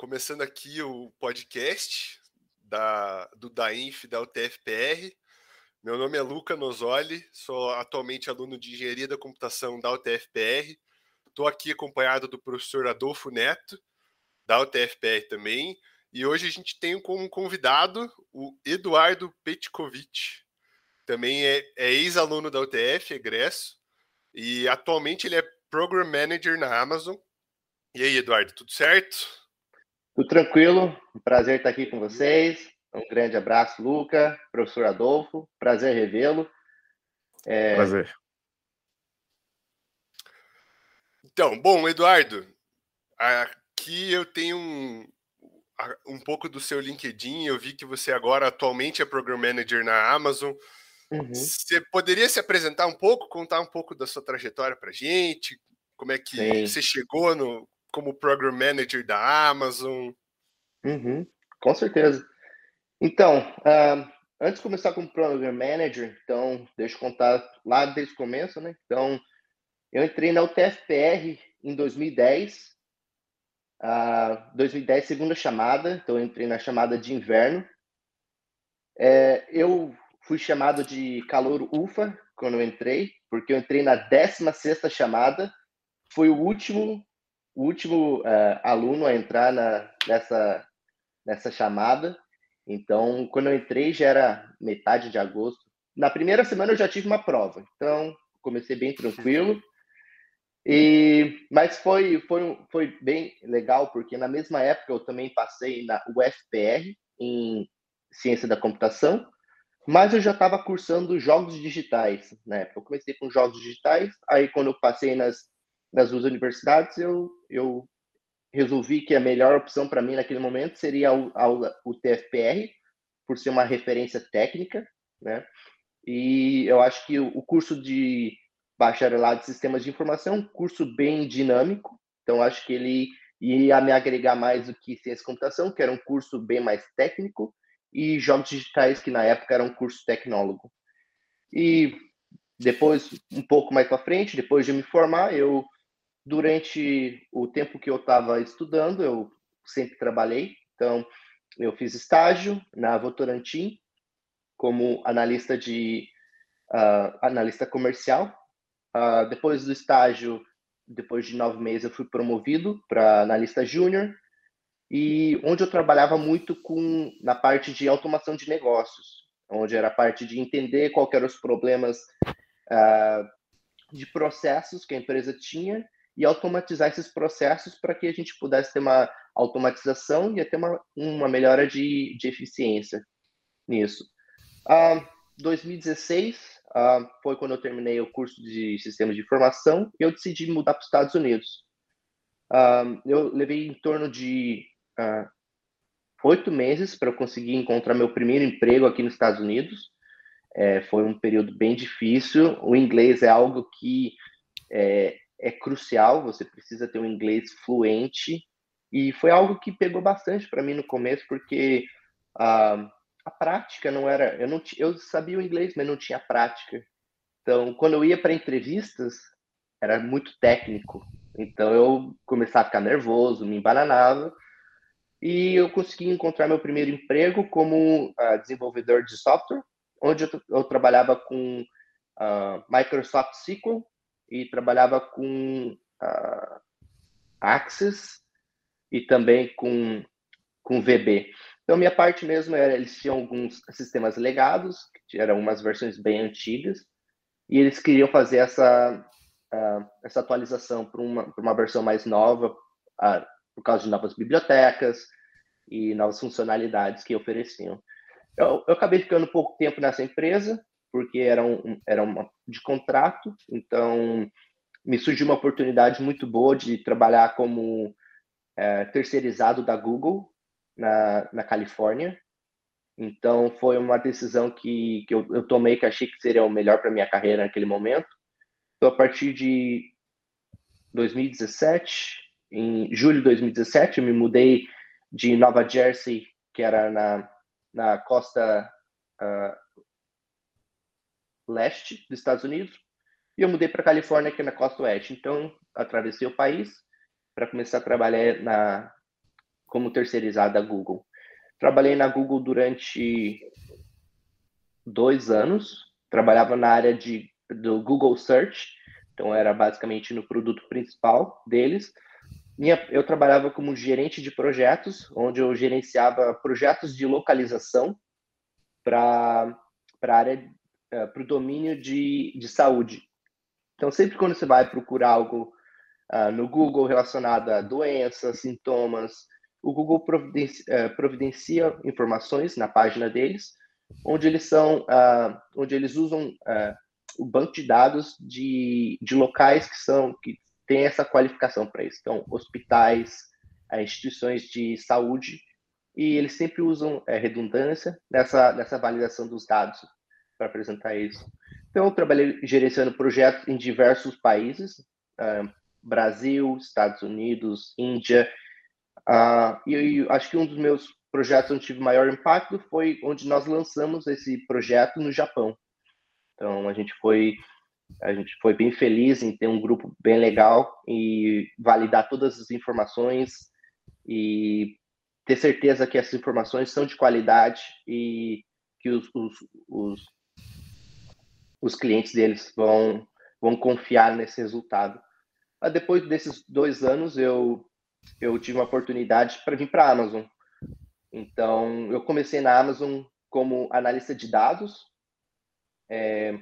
começando aqui o podcast da, do DAINF da UTFPR. Meu nome é Luca Nozoli, sou atualmente aluno de Engenharia da Computação da UTFPR. Estou aqui acompanhado do professor Adolfo Neto, da UTFPR também. E hoje a gente tem como convidado o Eduardo Petkovic. Também é, é ex-aluno da UTF, egresso, e atualmente ele é Program Manager na Amazon. E aí, Eduardo, tudo certo? Tudo tranquilo, um prazer estar aqui com vocês. Um grande abraço, Luca, professor Adolfo, prazer revê-lo. É... Prazer. Então, bom, Eduardo, aqui eu tenho um, um pouco do seu LinkedIn. Eu vi que você agora atualmente é Program Manager na Amazon. Uhum. Você poderia se apresentar um pouco, contar um pouco da sua trajetória para gente? Como é que Sim. você chegou no, como Program Manager da Amazon? Uhum, com certeza. Então, uh, antes de começar como Program Manager, então, deixa eu contar lá desde o começo, né? Então, eu entrei na UTFPR em 2010, uh, 2010, segunda chamada, então entrei na chamada de inverno. É, eu fui chamado de calor UFA quando eu entrei, porque eu entrei na 16ª chamada, foi o último o último uh, aluno a entrar na, nessa, nessa chamada. Então, quando eu entrei, já era metade de agosto. Na primeira semana eu já tive uma prova, então comecei bem tranquilo. E, mas foi, foi, foi bem legal, porque na mesma época eu também passei na UFPR, em Ciência da Computação, mas eu já estava cursando jogos digitais. Né? Eu comecei com jogos digitais, aí quando eu passei nas das duas universidades, eu, eu resolvi que a melhor opção para mim naquele momento seria a, o TFPR, por ser uma referência técnica, né? E eu acho que o, o curso de bacharelado de sistemas de informação é um curso bem dinâmico, então acho que ele ia me agregar mais do que ciência e computação, que era um curso bem mais técnico, e jogos digitais, que na época era um curso tecnólogo. E depois, um pouco mais para frente, depois de me formar, eu Durante o tempo que eu estava estudando, eu sempre trabalhei. Então, eu fiz estágio na Votorantim como analista de uh, analista comercial. Uh, depois do estágio, depois de nove meses, eu fui promovido para analista júnior e onde eu trabalhava muito com na parte de automação de negócios, onde era a parte de entender quais eram os problemas uh, de processos que a empresa tinha e automatizar esses processos para que a gente pudesse ter uma automatização e até uma, uma melhora de, de eficiência nisso. Uh, 2016 uh, foi quando eu terminei o curso de sistemas de informação e eu decidi mudar para os Estados Unidos. Uh, eu levei em torno de ah, oito meses para eu conseguir encontrar meu primeiro emprego aqui nos Estados Unidos. É, foi um período bem difícil. O inglês é algo que é, é crucial, você precisa ter um inglês fluente. E foi algo que pegou bastante para mim no começo, porque uh, a prática não era. Eu, não, eu sabia o inglês, mas não tinha prática. Então, quando eu ia para entrevistas, era muito técnico. Então, eu começava a ficar nervoso, me embananava. E eu consegui encontrar meu primeiro emprego como uh, desenvolvedor de software, onde eu, eu trabalhava com uh, Microsoft SQL e trabalhava com uh, Access e também com, com VB. Então, minha parte mesmo era, eles tinham alguns sistemas legados, que eram umas versões bem antigas, e eles queriam fazer essa, uh, essa atualização para uma, uma versão mais nova, uh, por causa de novas bibliotecas e novas funcionalidades que ofereciam. Eu, eu acabei ficando pouco tempo nessa empresa, porque era, um, era uma de contrato, então me surgiu uma oportunidade muito boa de trabalhar como é, terceirizado da Google na, na Califórnia. Então foi uma decisão que, que eu, eu tomei que achei que seria o melhor para minha carreira naquele momento. Então a partir de 2017, em julho de 2017, eu me mudei de Nova Jersey, que era na, na costa uh, leste dos Estados Unidos, e eu mudei para Califórnia, aqui na costa oeste. Então, atravessei o país para começar a trabalhar na, como terceirizado da Google. Trabalhei na Google durante dois anos. Trabalhava na área de, do Google Search, então era basicamente no produto principal deles. Minha, eu trabalhava como gerente de projetos, onde eu gerenciava projetos de localização para a área, é, para o domínio de, de saúde. Então, sempre quando você vai procurar algo uh, no Google relacionado a doenças, sintomas, o Google providencia, uh, providencia, informações na página deles, onde eles são, uh, onde eles usam o banco de dados de, de locais que são que têm essa qualificação para isso. Então, hospitais, instituições de saúde, e eles sempre usam é, redundância nessa, nessa validação dos dados para apresentar isso. Então, eu trabalhei gerenciando projetos em diversos países, uh, Brasil, Estados Unidos, Índia, uh, e acho que um dos meus projetos onde tive maior impacto foi onde nós lançamos esse projeto no Japão. Então, a gente foi a gente foi bem feliz em ter um grupo bem legal e validar todas as informações e ter certeza que essas informações são de qualidade e que os, os, os os clientes deles vão, vão confiar nesse resultado. Mas depois desses dois anos, eu, eu tive uma oportunidade para vir para a Amazon. Então, eu comecei na Amazon como analista de dados, é,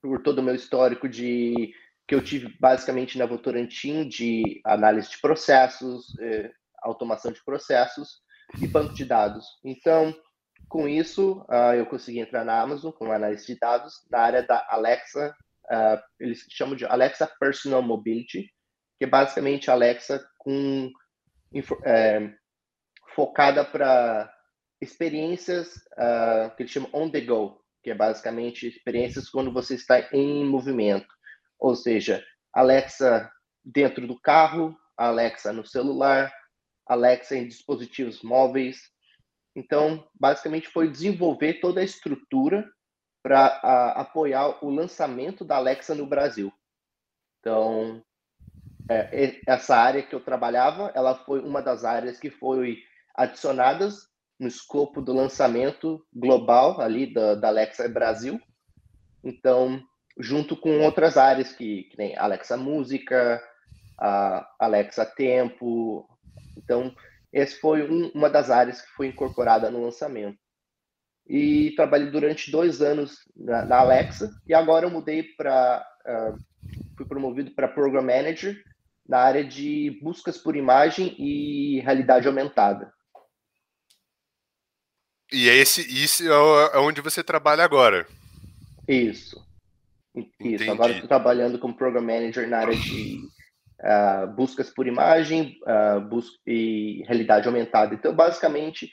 por todo o meu histórico de que eu tive basicamente na Votorantim de análise de processos, é, automação de processos e banco de dados. Então, com isso, uh, eu consegui entrar na Amazon com análise de dados na área da Alexa, uh, eles chamam de Alexa Personal Mobility, que é basicamente Alexa com é, focada para experiências uh, que eles chamam on the go, que é basicamente experiências quando você está em movimento, ou seja, Alexa dentro do carro, Alexa no celular, Alexa em dispositivos móveis, então, basicamente, foi desenvolver toda a estrutura para apoiar o lançamento da Alexa no Brasil. Então, é, essa área que eu trabalhava, ela foi uma das áreas que foi adicionadas no escopo do lançamento global ali da, da Alexa Brasil. Então, junto com outras áreas que, que nem Alexa Música, a Alexa Tempo. Então, esse foi um, uma das áreas que foi incorporada no lançamento. E trabalhei durante dois anos na, na Alexa e agora eu mudei para uh, fui promovido para Program Manager na área de buscas por imagem e realidade aumentada. E é esse, isso é, é onde você trabalha agora? Isso. Isso. Entendi. Agora estou trabalhando como Program Manager na área de uh, buscas por imagem uh, bus e realidade aumentada. Então, basicamente,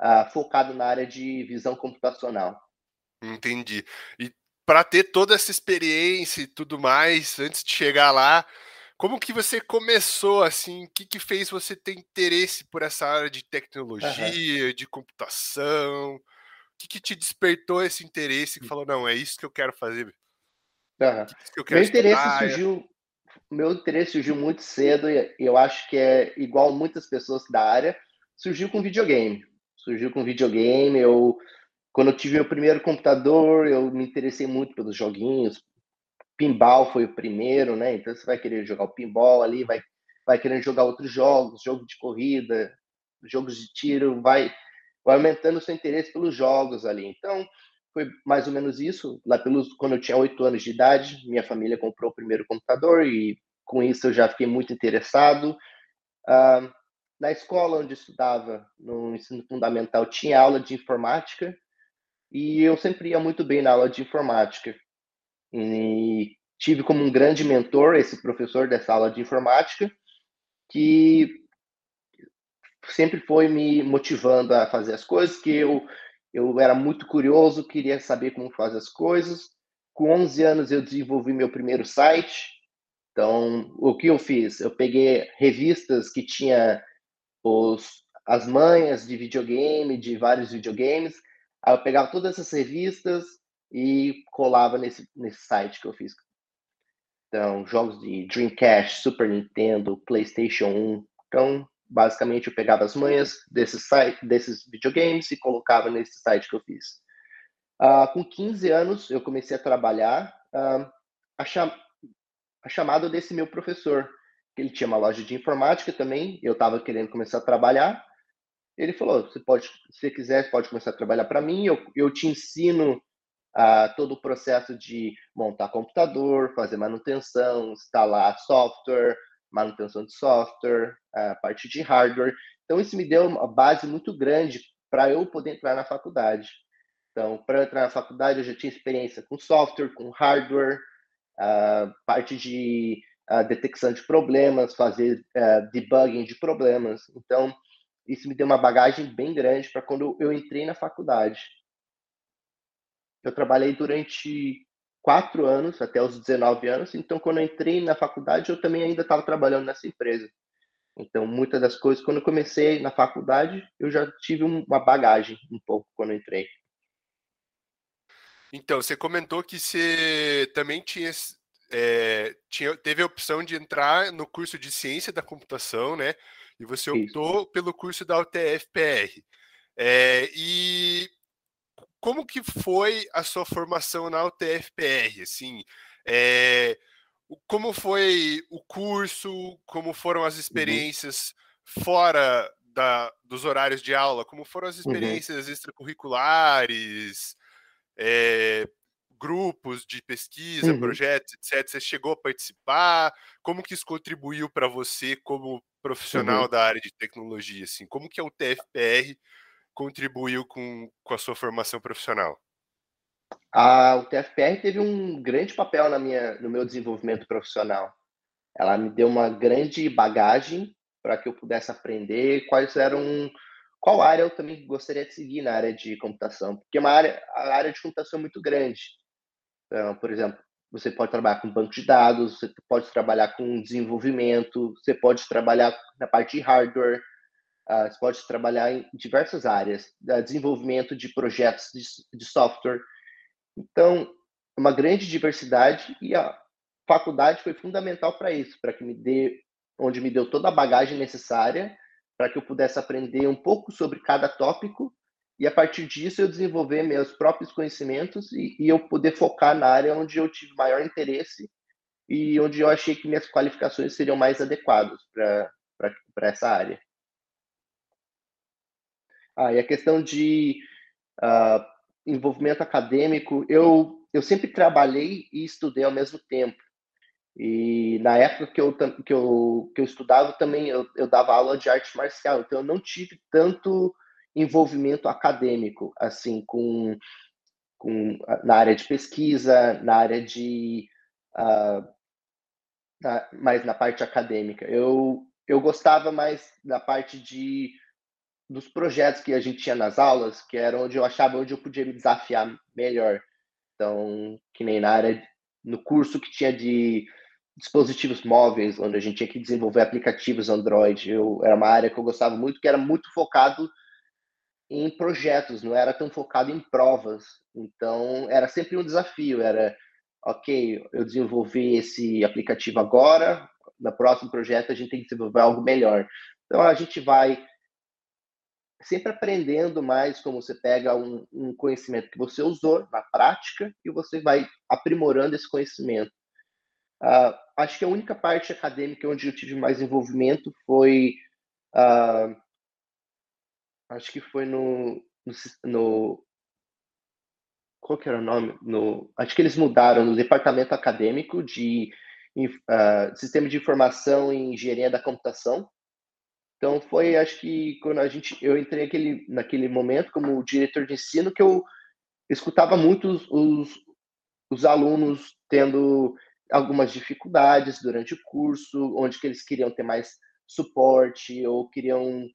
uh, focado na área de visão computacional. Entendi. E para ter toda essa experiência e tudo mais, antes de chegar lá, como que você começou assim? O que, que fez você ter interesse por essa área de tecnologia, uhum. de computação? O que, que te despertou esse interesse que hum. falou, não, é isso que eu quero fazer? Uhum. Que que Meu interesse surgiu meu interesse surgiu muito cedo e eu acho que é igual muitas pessoas da área, surgiu com videogame. Surgiu com videogame, eu quando eu tive meu primeiro computador, eu me interessei muito pelos joguinhos. Pinball foi o primeiro, né? Então você vai querer jogar o pinball ali, vai vai querendo jogar outros jogos, jogo de corrida, jogos de tiro, vai vai aumentando o seu interesse pelos jogos ali. Então, foi mais ou menos isso. Lá pelos quando eu tinha oito anos de idade, minha família comprou o primeiro computador e com isso eu já fiquei muito interessado. Uh, na escola onde estudava, no ensino fundamental, tinha aula de informática e eu sempre ia muito bem na aula de informática. E tive como um grande mentor esse professor dessa aula de informática que sempre foi me motivando a fazer as coisas que eu eu era muito curioso, queria saber como fazer as coisas. Com 11 anos eu desenvolvi meu primeiro site. Então, o que eu fiz? Eu peguei revistas que tinha os, as manhas de videogame, de vários videogames. Aí eu pegava todas essas revistas e colava nesse, nesse site que eu fiz. Então, jogos de Dreamcast, Super Nintendo, PlayStation 1. Então, basicamente eu pegava as manhas desses site, desses videogames e colocava nesse site que eu fiz. Uh, com 15 anos eu comecei a trabalhar uh, a, cham a chamada desse meu professor. Ele tinha uma loja de informática também, eu estava querendo começar a trabalhar. Ele falou: você pode, se quiser, pode começar a trabalhar para mim. Eu, eu te ensino uh, todo o processo de montar computador, fazer manutenção, instalar software, manutenção de software, a parte de hardware. Então, isso me deu uma base muito grande para eu poder entrar na faculdade. Então, para entrar na faculdade, eu já tinha experiência com software, com hardware, uh, parte de detecção de problemas, fazer uh, debugging de problemas. Então, isso me deu uma bagagem bem grande para quando eu entrei na faculdade. Eu trabalhei durante quatro anos, até os 19 anos. Então, quando eu entrei na faculdade, eu também ainda estava trabalhando nessa empresa. Então, muitas das coisas, quando eu comecei na faculdade, eu já tive uma bagagem um pouco quando eu entrei. Então, você comentou que você também tinha, é, tinha, teve a opção de entrar no curso de ciência da computação, né? E você optou Isso. pelo curso da UTF-PR. É, e como que foi a sua formação na UTF-PR? Assim, é, como foi o curso? Como foram as uhum. experiências uhum. fora da, dos horários de aula? Como foram as uhum. experiências uhum. extracurriculares? É, grupos de pesquisa, uhum. projetos, etc. Você chegou a participar? Como que isso contribuiu para você como profissional uhum. da área de tecnologia? Assim, como que a UTF-PR contribuiu com, com a sua formação profissional? A UTFPR teve um grande papel na minha, no meu desenvolvimento profissional. Ela me deu uma grande bagagem para que eu pudesse aprender quais eram qual área eu também gostaria de seguir na área de computação, porque é uma área, a área de computação é muito grande. Então, por exemplo, você pode trabalhar com banco de dados, você pode trabalhar com desenvolvimento, você pode trabalhar na parte de hardware, Você pode trabalhar em diversas áreas, desenvolvimento de projetos de, de software. Então, uma grande diversidade e a faculdade foi fundamental para isso, para que me dê, onde me deu toda a bagagem necessária para que eu pudesse aprender um pouco sobre cada tópico e a partir disso eu desenvolver meus próprios conhecimentos e, e eu poder focar na área onde eu tive maior interesse e onde eu achei que minhas qualificações seriam mais adequadas para essa área. Ah, e a questão de uh, envolvimento acadêmico, eu, eu sempre trabalhei e estudei ao mesmo tempo. E na época que eu, que eu, que eu estudava também, eu, eu dava aula de arte marcial, então eu não tive tanto envolvimento acadêmico, assim, com, com na área de pesquisa, na área de... Uh, na, mais na parte acadêmica. Eu, eu gostava mais da parte de dos projetos que a gente tinha nas aulas, que era onde eu achava onde eu podia me desafiar melhor. Então, que nem na área, no curso que tinha de dispositivos móveis, onde a gente tinha que desenvolver aplicativos Android, eu, era uma área que eu gostava muito, que era muito focado em projetos, não era tão focado em provas. Então, era sempre um desafio, era, ok, eu desenvolvi esse aplicativo agora, no próximo projeto a gente tem que desenvolver algo melhor. Então, a gente vai sempre aprendendo mais como você pega um, um, conhecimento que você usou na prática e você vai aprimorando esse conhecimento. Uh, acho que a única parte acadêmica onde eu tive mais envolvimento foi, uh, acho que foi no, no, no, qual que era o nome? No, acho que eles mudaram no departamento acadêmico de uh, sistema de informação e engenharia da computação então foi, acho que quando a gente, eu entrei naquele, naquele momento como diretor de ensino que eu escutava muito os, os, os alunos tendo algumas dificuldades durante o curso, onde que eles queriam ter mais suporte ou queriam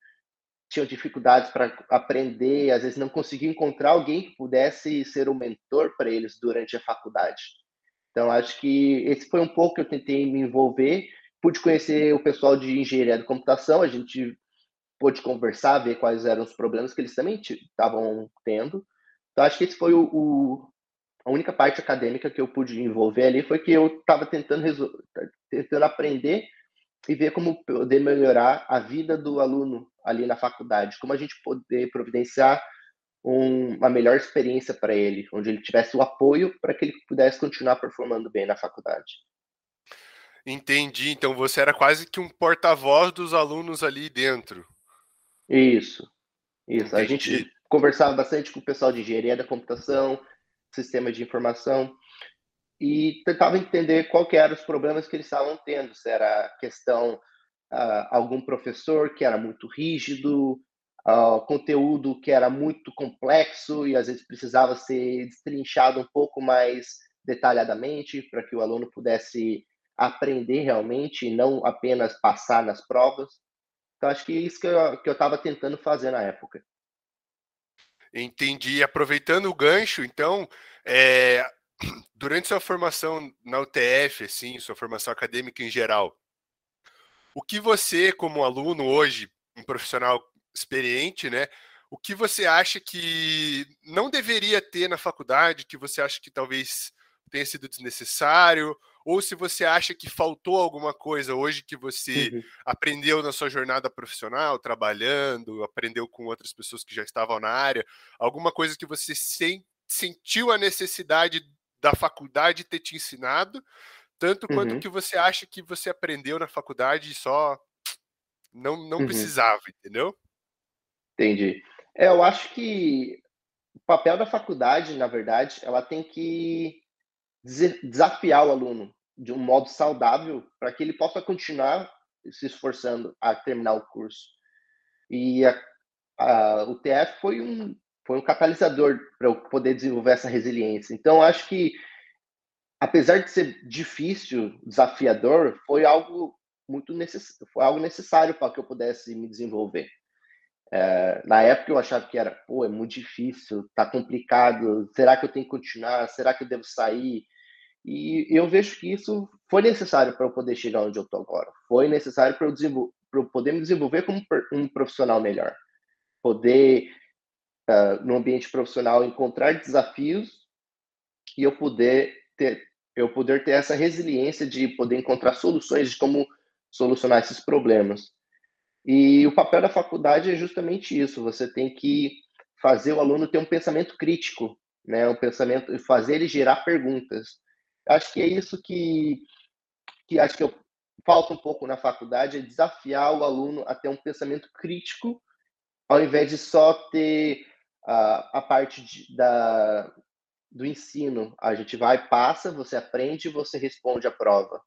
tinham dificuldades para aprender, às vezes não conseguiam encontrar alguém que pudesse ser um mentor para eles durante a faculdade. Então acho que esse foi um pouco que eu tentei me envolver pude conhecer o pessoal de engenharia de computação, a gente pôde conversar, ver quais eram os problemas que eles também estavam tendo. Então, acho que esse foi o, o, a única parte acadêmica que eu pude envolver ali, foi que eu estava tentando, tentando aprender e ver como poder melhorar a vida do aluno ali na faculdade, como a gente poder providenciar um, uma melhor experiência para ele, onde ele tivesse o apoio para que ele pudesse continuar performando bem na faculdade. Entendi. Então você era quase que um porta-voz dos alunos ali dentro. Isso. Isso. Entendi. A gente conversava bastante com o pessoal de engenharia da computação, sistema de informação, e tentava entender qual que eram os problemas que eles estavam tendo. Se era questão uh, algum professor que era muito rígido, uh, conteúdo que era muito complexo e às vezes precisava ser destrinchado um pouco mais detalhadamente para que o aluno pudesse aprender realmente e não apenas passar nas provas. Então, acho que é isso que eu estava tentando fazer na época. Entendi. Aproveitando o gancho, então, é, durante sua formação na UTF, assim, sua formação acadêmica em geral, o que você, como aluno hoje, um profissional experiente, né? O que você acha que não deveria ter na faculdade, que você acha que talvez tenha sido desnecessário, ou se você acha que faltou alguma coisa hoje que você uhum. aprendeu na sua jornada profissional, trabalhando, aprendeu com outras pessoas que já estavam na área, alguma coisa que você sem, sentiu a necessidade da faculdade ter te ensinado, tanto uhum. quanto que você acha que você aprendeu na faculdade e só não, não uhum. precisava, entendeu? Entendi. É, eu acho que o papel da faculdade, na verdade, ela tem que desafiar o aluno de um modo saudável para que ele possa continuar se esforçando a terminar o curso. E a, a, o TF foi um, foi um catalisador para eu poder desenvolver essa resiliência. Então, acho que, apesar de ser difícil, desafiador, foi algo muito necess... foi algo necessário para que eu pudesse me desenvolver. É, na época eu achava que era, pô, é muito difícil, tá complicado, será que eu tenho que continuar? Será que eu devo sair? E eu vejo que isso foi necessário para eu poder chegar onde eu estou agora. Foi necessário para eu, eu, poder me desenvolver como um profissional melhor. Poder, uh, no ambiente profissional, encontrar desafios e eu poder ter, eu poder ter essa resiliência de poder encontrar soluções de como solucionar esses problemas. E o papel da faculdade é justamente isso. Você tem que fazer o aluno ter um pensamento crítico, né? Um pensamento, fazer ele gerar perguntas. Acho que é isso que, que acho que eu, falta um pouco na faculdade, é desafiar o aluno a ter um pensamento crítico, ao invés de só ter a, a parte de, da, do ensino. A gente vai, passa, você aprende, você responde a prova.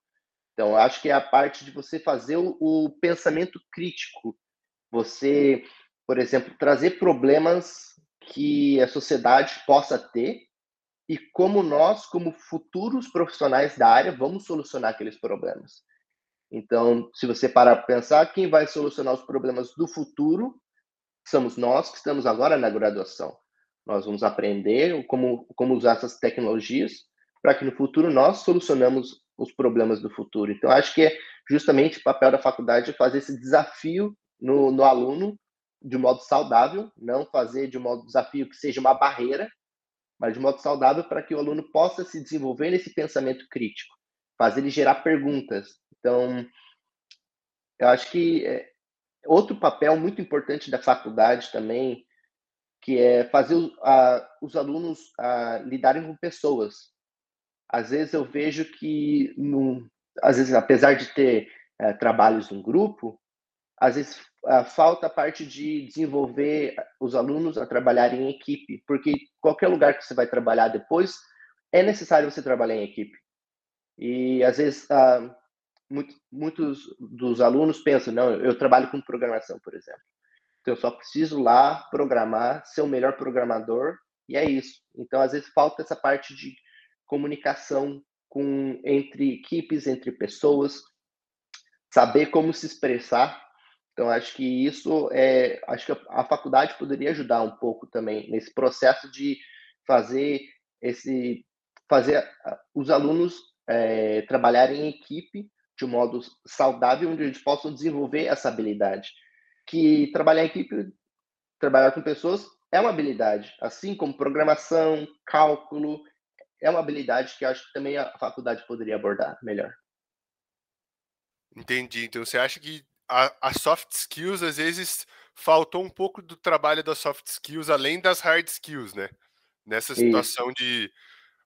Então, acho que é a parte de você fazer o, o pensamento crítico. Você, por exemplo, trazer problemas que a sociedade possa ter e como nós, como futuros profissionais da área, vamos solucionar aqueles problemas. Então, se você parar para pensar, quem vai solucionar os problemas do futuro somos nós que estamos agora na graduação. Nós vamos aprender como, como usar essas tecnologias para que no futuro nós solucionamos os problemas do futuro. Então, acho que é justamente o papel da faculdade fazer esse desafio no, no aluno de modo saudável, não fazer de modo desafio que seja uma barreira, mas de modo saudável para que o aluno possa se desenvolver nesse pensamento crítico, fazer ele gerar perguntas. Então, eu acho que é outro papel muito importante da faculdade também, que é fazer os alunos lidarem com pessoas. Às vezes eu vejo que, às vezes, apesar de ter é, trabalhos em grupo, às vezes uh, falta a parte de desenvolver os alunos a trabalhar em equipe, porque qualquer lugar que você vai trabalhar depois, é necessário você trabalhar em equipe. E às vezes uh, muito, muitos dos alunos pensam, não, eu trabalho com programação, por exemplo. Então eu só preciso lá programar, ser o melhor programador, e é isso. Então às vezes falta essa parte de comunicação com entre equipes, entre pessoas, saber como se expressar então, acho que isso é. Acho que a, faculdade poderia ajudar um pouco também nesse processo de fazer esse. fazer os alunos é, trabalharem em equipe de um modo saudável, onde eles possam desenvolver essa habilidade. Que trabalhar em equipe, trabalhar com pessoas, é uma habilidade, assim como programação, cálculo, é uma habilidade que acho que também a faculdade poderia abordar melhor. Entendi. Então você acha que a, a soft skills às vezes faltou um pouco do trabalho das soft skills além das hard skills, né? Nessa situação Isso. de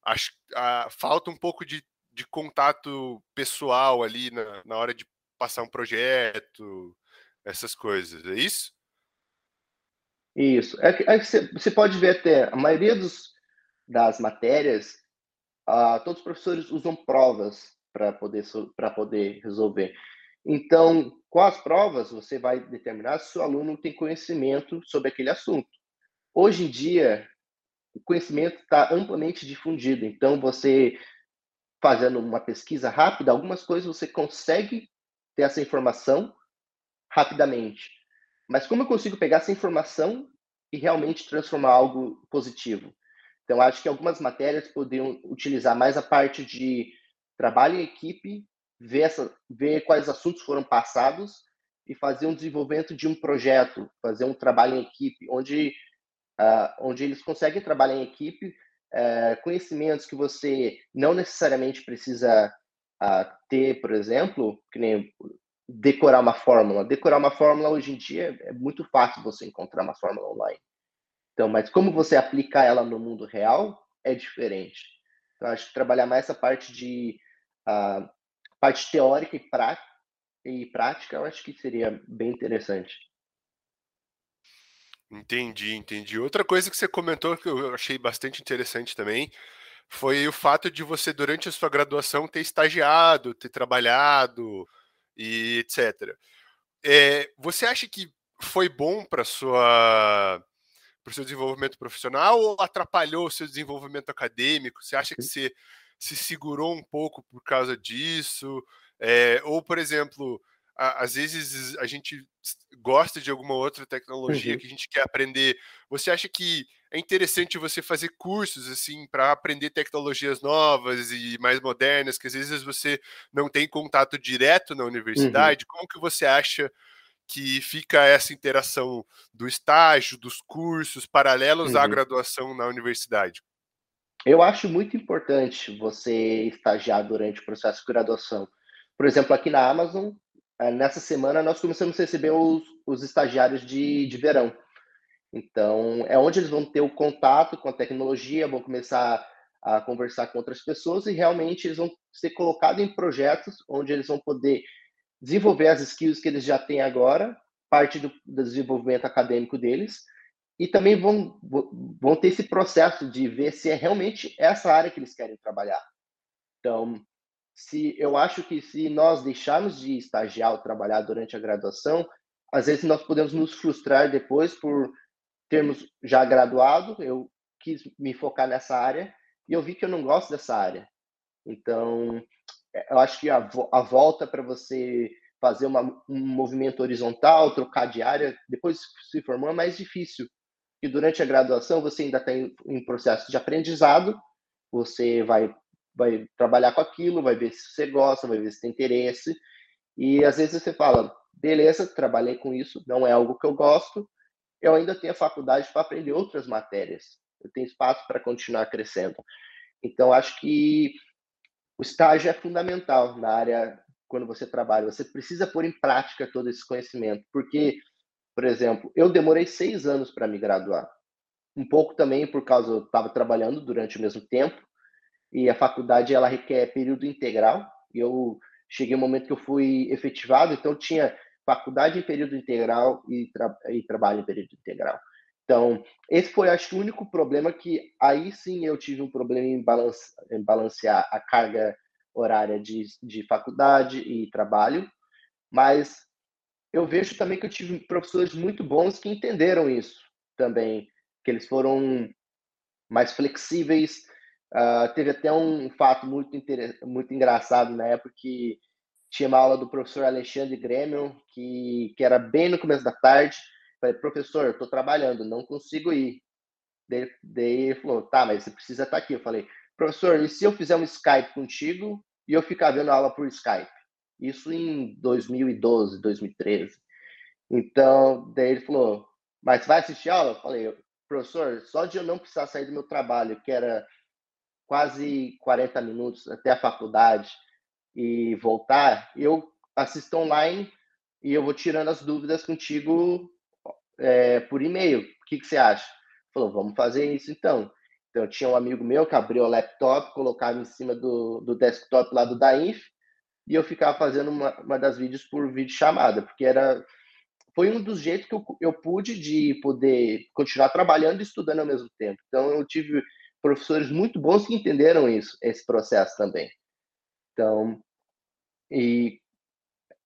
acho, a, falta um pouco de, de contato pessoal ali na, na hora de passar um projeto, essas coisas, é isso? Isso. É que, é você pode ver até a maioria dos, das matérias, uh, todos os professores usam provas para poder, poder resolver. Então, com as provas, você vai determinar se o aluno tem conhecimento sobre aquele assunto. Hoje em dia, o conhecimento está amplamente difundido. Então, você fazendo uma pesquisa rápida, algumas coisas você consegue ter essa informação rapidamente. Mas como eu consigo pegar essa informação e realmente transformar algo positivo? Então, acho que algumas matérias poderiam utilizar mais a parte de trabalho em equipe, ver, essa, ver quais assuntos foram passados e fazer um desenvolvimento de um projeto, fazer um trabalho em equipe, onde, uh, onde eles conseguem trabalhar em equipe, uh, conhecimentos que você não necessariamente precisa uh, ter, por exemplo, que nem decorar uma fórmula. Decorar uma fórmula hoje em dia é muito fácil você encontrar uma fórmula online. Então, mas como você aplicar ela no mundo real é diferente. Então, acho que trabalhar mais essa parte de a parte teórica e, prá e prática, eu acho que seria bem interessante. Entendi, entendi. Outra coisa que você comentou que eu achei bastante interessante também foi o fato de você, durante a sua graduação, ter estagiado, ter trabalhado e etc. É, você acha que foi bom para sua para o seu desenvolvimento profissional ou atrapalhou o seu desenvolvimento acadêmico? Você acha que você se segurou um pouco por causa disso? É, ou, por exemplo, a, às vezes a gente gosta de alguma outra tecnologia uhum. que a gente quer aprender. Você acha que é interessante você fazer cursos assim para aprender tecnologias novas e mais modernas que às vezes você não tem contato direto na uhum. universidade? Uhum. Como que você acha que fica essa interação do estágio, dos cursos paralelos uhum. à graduação na universidade? Eu acho muito importante você estagiar durante o processo de graduação. Por exemplo, aqui na Amazon, eh, nessa semana nós começamos a receber os, os estagiários de, de verão. Então, é onde eles vão ter o contato com a tecnologia, vão começar a conversar com outras pessoas e realmente eles vão ser colocados em projetos onde eles vão poder desenvolver as skills que eles já têm agora, parte do, do desenvolvimento acadêmico deles, e também vão, vão ter esse processo de ver se é realmente essa área que eles querem trabalhar. Então, se eu acho que se nós deixarmos de estagiar ou trabalhar durante a graduação, às vezes nós podemos nos frustrar depois por termos já graduado. Eu quis me focar nessa área e eu vi que eu não gosto dessa área. Então, é, eu acho que a, a volta para você fazer uma, um movimento horizontal, trocar de área, depois se formou é mais difícil que durante a graduação você ainda tem um processo de aprendizado, você vai, vai trabalhar com aquilo, vai ver se você gosta, vai ver se tem interesse, e às vezes você fala, beleza, trabalhei com isso, não é algo que eu gosto, eu ainda tenho a faculdade para aprender outras matérias, eu tenho espaço para continuar crescendo. Então, acho que o estágio é fundamental na área quando você trabalha. Você precisa pôr em prática todo esse conhecimento, porque por exemplo, eu demorei seis anos para me graduar. Um pouco também por causa eu estava trabalhando durante o mesmo tempo e a faculdade ela requer período integral. E eu cheguei um momento que eu fui efetivado, então tinha faculdade em período integral e, tra e trabalho em período integral. Então, esse foi, acho o único problema que aí sim eu tive um problema em, balance, em balancear a carga horária de, de faculdade e trabalho, mas eu vejo também que eu tive professores muito bons que entenderam isso também, que eles foram mais flexíveis. Uh, teve até um fato muito, muito engraçado na época que tinha uma aula do professor Alexandre Grêmio, que, que era bem no começo da tarde. Falei, professor, estou trabalhando, não consigo ir. Daí, daí ele falou, tá, mas você precisa estar aqui. Eu falei, professor, e se eu fizer um Skype contigo e eu ficar vendo a aula por Skype? Isso em 2012, 2013. Então, daí ele falou, mas vai assistir aula? Eu falei, professor, só de eu não precisar sair do meu trabalho, que era quase 40 minutos até a faculdade, e voltar, eu assisto online e eu vou tirando as dúvidas contigo é, por e-mail. O que, que você acha? Falou, vamos fazer isso então. Então, tinha um amigo meu que abriu o laptop, colocava em cima do, do desktop lá do Dainf, e eu ficava fazendo uma, uma das vídeos por vídeo chamada, porque era foi um dos jeitos que eu, eu pude de poder continuar trabalhando e estudando ao mesmo tempo. Então, eu tive professores muito bons que entenderam isso, esse processo também. Então, e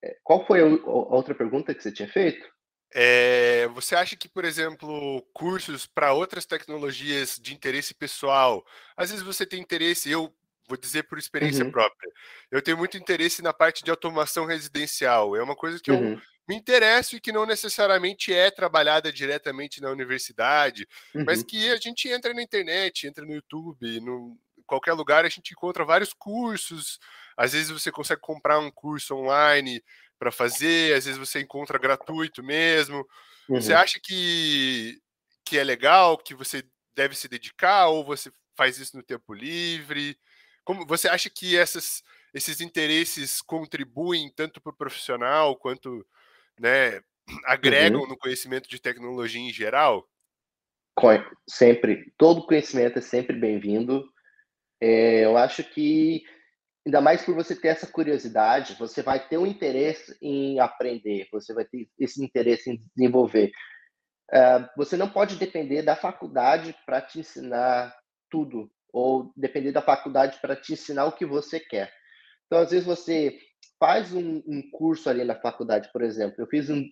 é, qual foi a outra pergunta que você tinha feito? É, você acha que, por exemplo, cursos para outras tecnologias de interesse pessoal, às vezes você tem interesse, eu vou dizer por experiência uhum. própria, eu tenho muito interesse na parte de automação residencial, é uma coisa que uhum. eu me interesso e que não necessariamente é trabalhada diretamente na universidade, uhum. mas que a gente entra na internet, entra no YouTube, no qualquer lugar a gente encontra vários cursos, às vezes você consegue comprar um curso online para fazer, às vezes você encontra gratuito mesmo. Uhum. Você acha que, que é legal, que você deve se dedicar, ou você faz isso no tempo livre? Como Você acha que essas, esses interesses contribuem tanto para o profissional quanto né, agregam uhum. no conhecimento de tecnologia em geral? Sempre. Todo conhecimento é sempre bem-vindo. É, eu acho que ainda mais por você ter essa curiosidade, você vai ter um interesse em aprender, você vai ter esse interesse em desenvolver. Uh, você não pode depender da faculdade para te ensinar tudo, ou depender da faculdade para te ensinar o que você quer. Então, às vezes, você faz um, um curso ali na faculdade, por exemplo. Eu fiz um,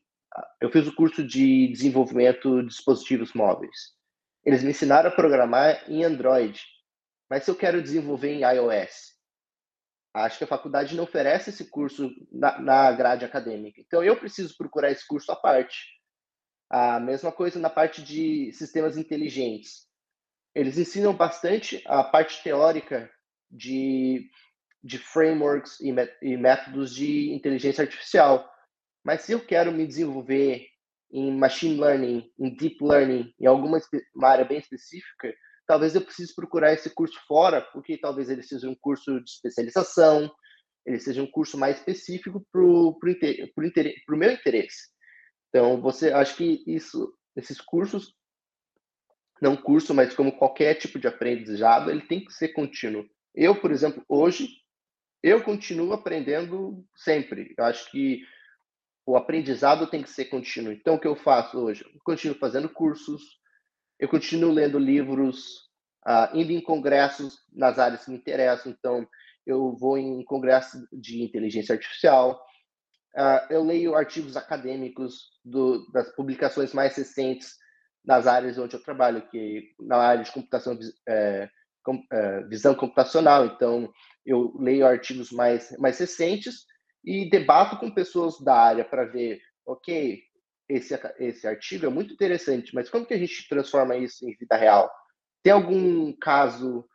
eu fiz o um curso de desenvolvimento de dispositivos móveis. Eles me ensinaram a programar em Android, mas se eu quero desenvolver em iOS, Acho que a faculdade não oferece esse curso na, na grade acadêmica. Então, eu preciso procurar esse curso à parte. A mesma coisa na parte de sistemas inteligentes. Eles ensinam bastante a parte teórica de, de frameworks e, e métodos de inteligência artificial. Mas se eu quero me desenvolver em machine learning, em deep learning, em alguma área bem específica, talvez eu precise procurar esse curso fora, porque talvez ele seja um curso de especialização, ele seja um curso mais específico para o meu interesse. Então, você acho que isso, esses cursos, não curso, mas como qualquer tipo de aprendizado, ele tem que ser contínuo. Eu, por exemplo, hoje, eu continuo aprendendo sempre. Eu acho que o aprendizado tem que ser contínuo. Então, o que eu faço hoje? Eu continuo fazendo cursos, eu continuo lendo livros, uh, indo em congressos nas áreas que me interessam. Então, eu vou em congressos de inteligência artificial. Uh, eu leio artigos acadêmicos do, das publicações mais recentes nas áreas onde eu trabalho, que na área de computação, é, com, é, visão computacional. Então, eu leio artigos mais, mais recentes e debato com pessoas da área para ver, ok, esse, esse artigo é muito interessante, mas como que a gente transforma isso em vida real? Tem algum caso,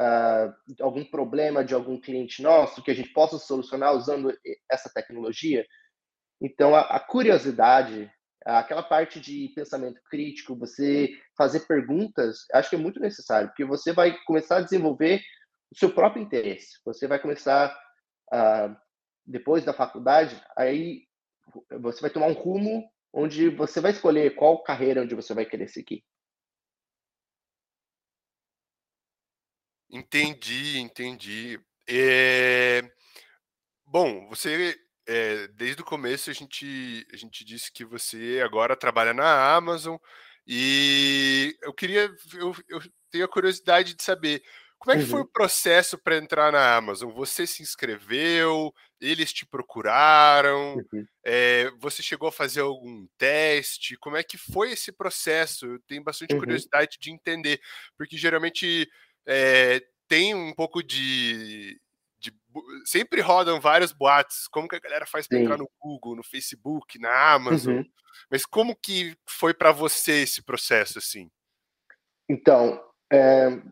uh, algum problema de algum cliente nosso que a gente possa solucionar usando essa tecnologia? Então, a, a curiosidade, aquela parte de pensamento crítico, você fazer perguntas, acho que é muito necessário, porque você vai começar a desenvolver o seu próprio interesse. Você vai começar, uh, depois da faculdade, aí você vai tomar um rumo onde você vai escolher qual carreira onde você vai querer seguir. Entendi, entendi. É... Bom, você é, desde o começo a gente, a gente disse que você agora trabalha na Amazon e eu queria, eu, eu tenho a curiosidade de saber como é que foi o uhum. processo para entrar na Amazon? Você se inscreveu? Eles te procuraram? Uhum. É, você chegou a fazer algum teste? Como é que foi esse processo? Eu tenho bastante uhum. curiosidade de entender, porque geralmente é, tem um pouco de, Sempre rodam vários boatos. Como que a galera faz para entrar no Google, no Facebook, na Amazon? Uhum. Mas como que foi para você esse processo assim? Então, é,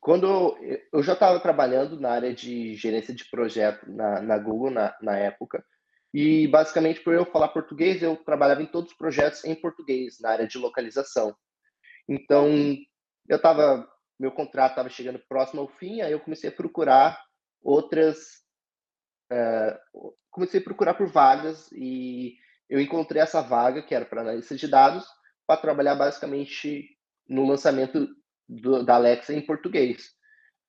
quando eu já estava trabalhando na área de gerência de projeto na, na Google na, na época, e basicamente por eu falar português, eu trabalhava em todos os projetos em português, na área de localização. Então, eu estava, meu contrato estava chegando próximo ao fim, aí eu comecei a procurar outras, uh, comecei a procurar por vagas e eu encontrei essa vaga que era para analista de dados para trabalhar basicamente no lançamento do, da Alexa em português.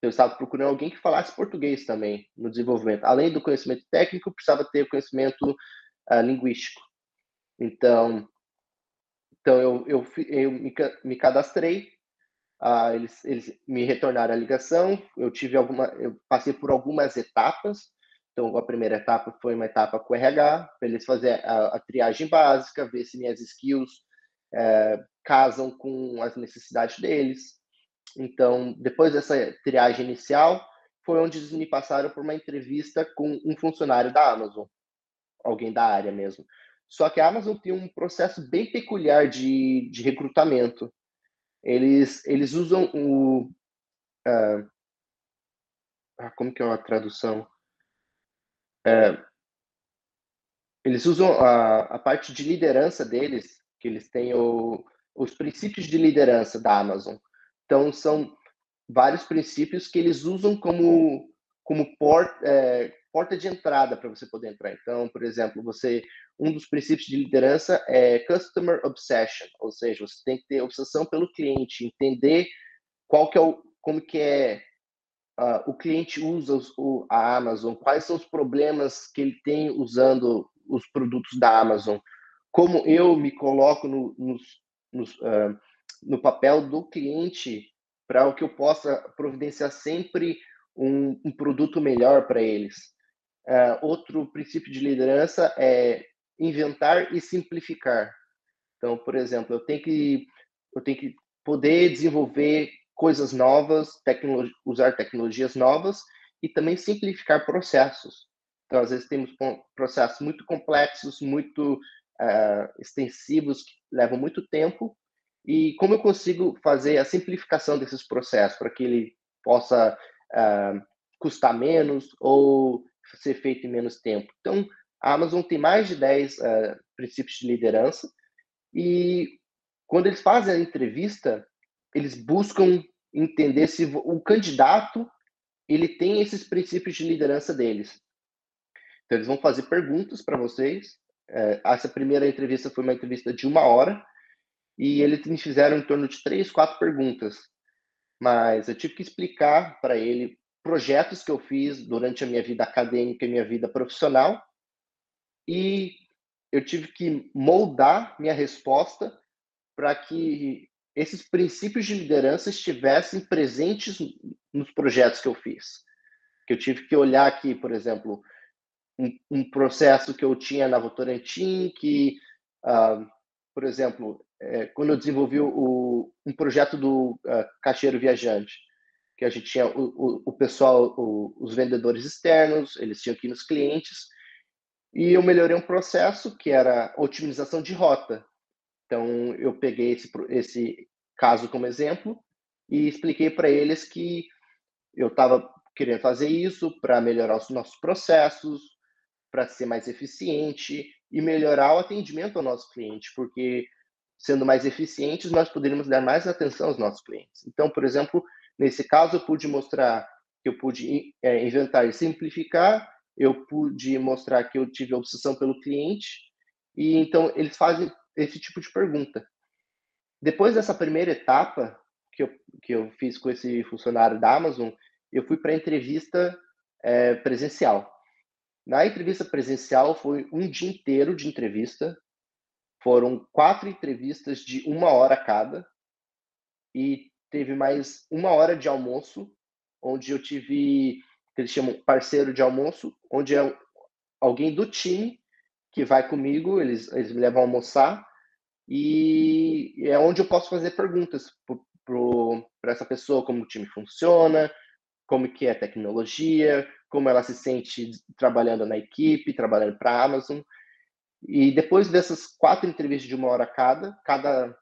Eu estava procurando alguém que falasse português também no desenvolvimento. Além do conhecimento técnico, precisava ter conhecimento uh, linguístico. Então, então eu, eu, eu me, me cadastrei, uh, eles, eles me retornaram a ligação, eu tive alguma, eu passei por algumas etapas. Então, a primeira etapa foi uma etapa com o RH, para eles fazer a, a, triagem básica, ver se minhas skills uh, casam com as necessidades deles. Então, depois dessa triagem inicial, foi onde eles me passaram por uma entrevista com um funcionário da Amazon, alguém da área mesmo. Só que a Amazon tem um processo bem peculiar de, de recrutamento. Eles, eles usam o. Uh, como que é a tradução? Uh, eles usam a, a parte de liderança deles, que eles têm o, os princípios de liderança da Amazon. Então, são vários princípios que eles usam como, como porta, é, porta de entrada para você poder entrar. Então, por exemplo, você um dos princípios de liderança é customer obsession, ou seja, você tem que ter obsessão pelo cliente, entender qual que é o como que é uh, o cliente usa os, o, a Amazon, quais são os problemas que ele tem usando os produtos da Amazon, como eu me coloco no, nos, nos uh, no papel do cliente para o que eu possa providenciar sempre um, um produto melhor para eles. Uh, outro princípio de liderança é inventar e simplificar. Então, por exemplo, eu tenho que eu tenho que poder desenvolver coisas novas, tecno usar tecnologias novas e também simplificar processos. Então, às vezes temos processos muito complexos, muito uh, extensivos que levam muito tempo e como eu consigo fazer a simplificação desses processos para que ele possa uh, custar menos ou ser feito em menos tempo. Então, a Amazon tem mais de 10 uh, ah, princípios de liderança e quando eles fazem a entrevista, eles buscam entender se o candidato ele tem esses princípios de liderança deles. Então, eles vão fazer perguntas para vocês. Uh, essa primeira entrevista foi uma entrevista de uma hora e eles me fizeram em torno de três, quatro perguntas. Mas eu tive que explicar para ele projetos que eu fiz durante a minha vida acadêmica e minha vida profissional e eu tive que moldar minha resposta para que esses princípios de liderança estivessem presentes nos projetos que eu fiz. Que eu tive que olhar aqui, por exemplo, um, um processo que eu tinha na Votorantim, que, uh, por exemplo, é, quando eu desenvolvi o, um projeto do uh, caixeiro viajante, que a gente tinha o, o, o pessoal, o, os vendedores externos, eles tinham aqui nos clientes, e eu melhorei um processo que era otimização de rota. Então, eu peguei esse, esse caso como exemplo e expliquei para eles que eu estava querendo fazer isso para melhorar os nossos processos, para ser mais eficiente e melhorar o atendimento ao nosso cliente, porque sendo mais eficientes, nós poderíamos dar mais atenção aos nossos clientes. Então, por exemplo, nesse caso, eu pude mostrar que eu pude é, inventar e simplificar, eu pude mostrar que eu tive obsessão pelo cliente, e então eles fazem esse tipo de pergunta. Depois dessa primeira etapa que eu, que eu fiz com esse funcionário da Amazon, eu fui para a entrevista é, presencial. Na entrevista presencial foi um dia inteiro de entrevista, foram quatro entrevistas de uma hora cada e teve mais uma hora de almoço, onde eu tive, que eles chamam parceiro de almoço, onde é alguém do time que vai comigo, eles, eles me levam a almoçar e é onde eu posso fazer perguntas para essa pessoa, como o time funciona, como que é a tecnologia, como ela se sente trabalhando na equipe, trabalhando para a Amazon. E depois dessas quatro entrevistas de uma hora cada, cada,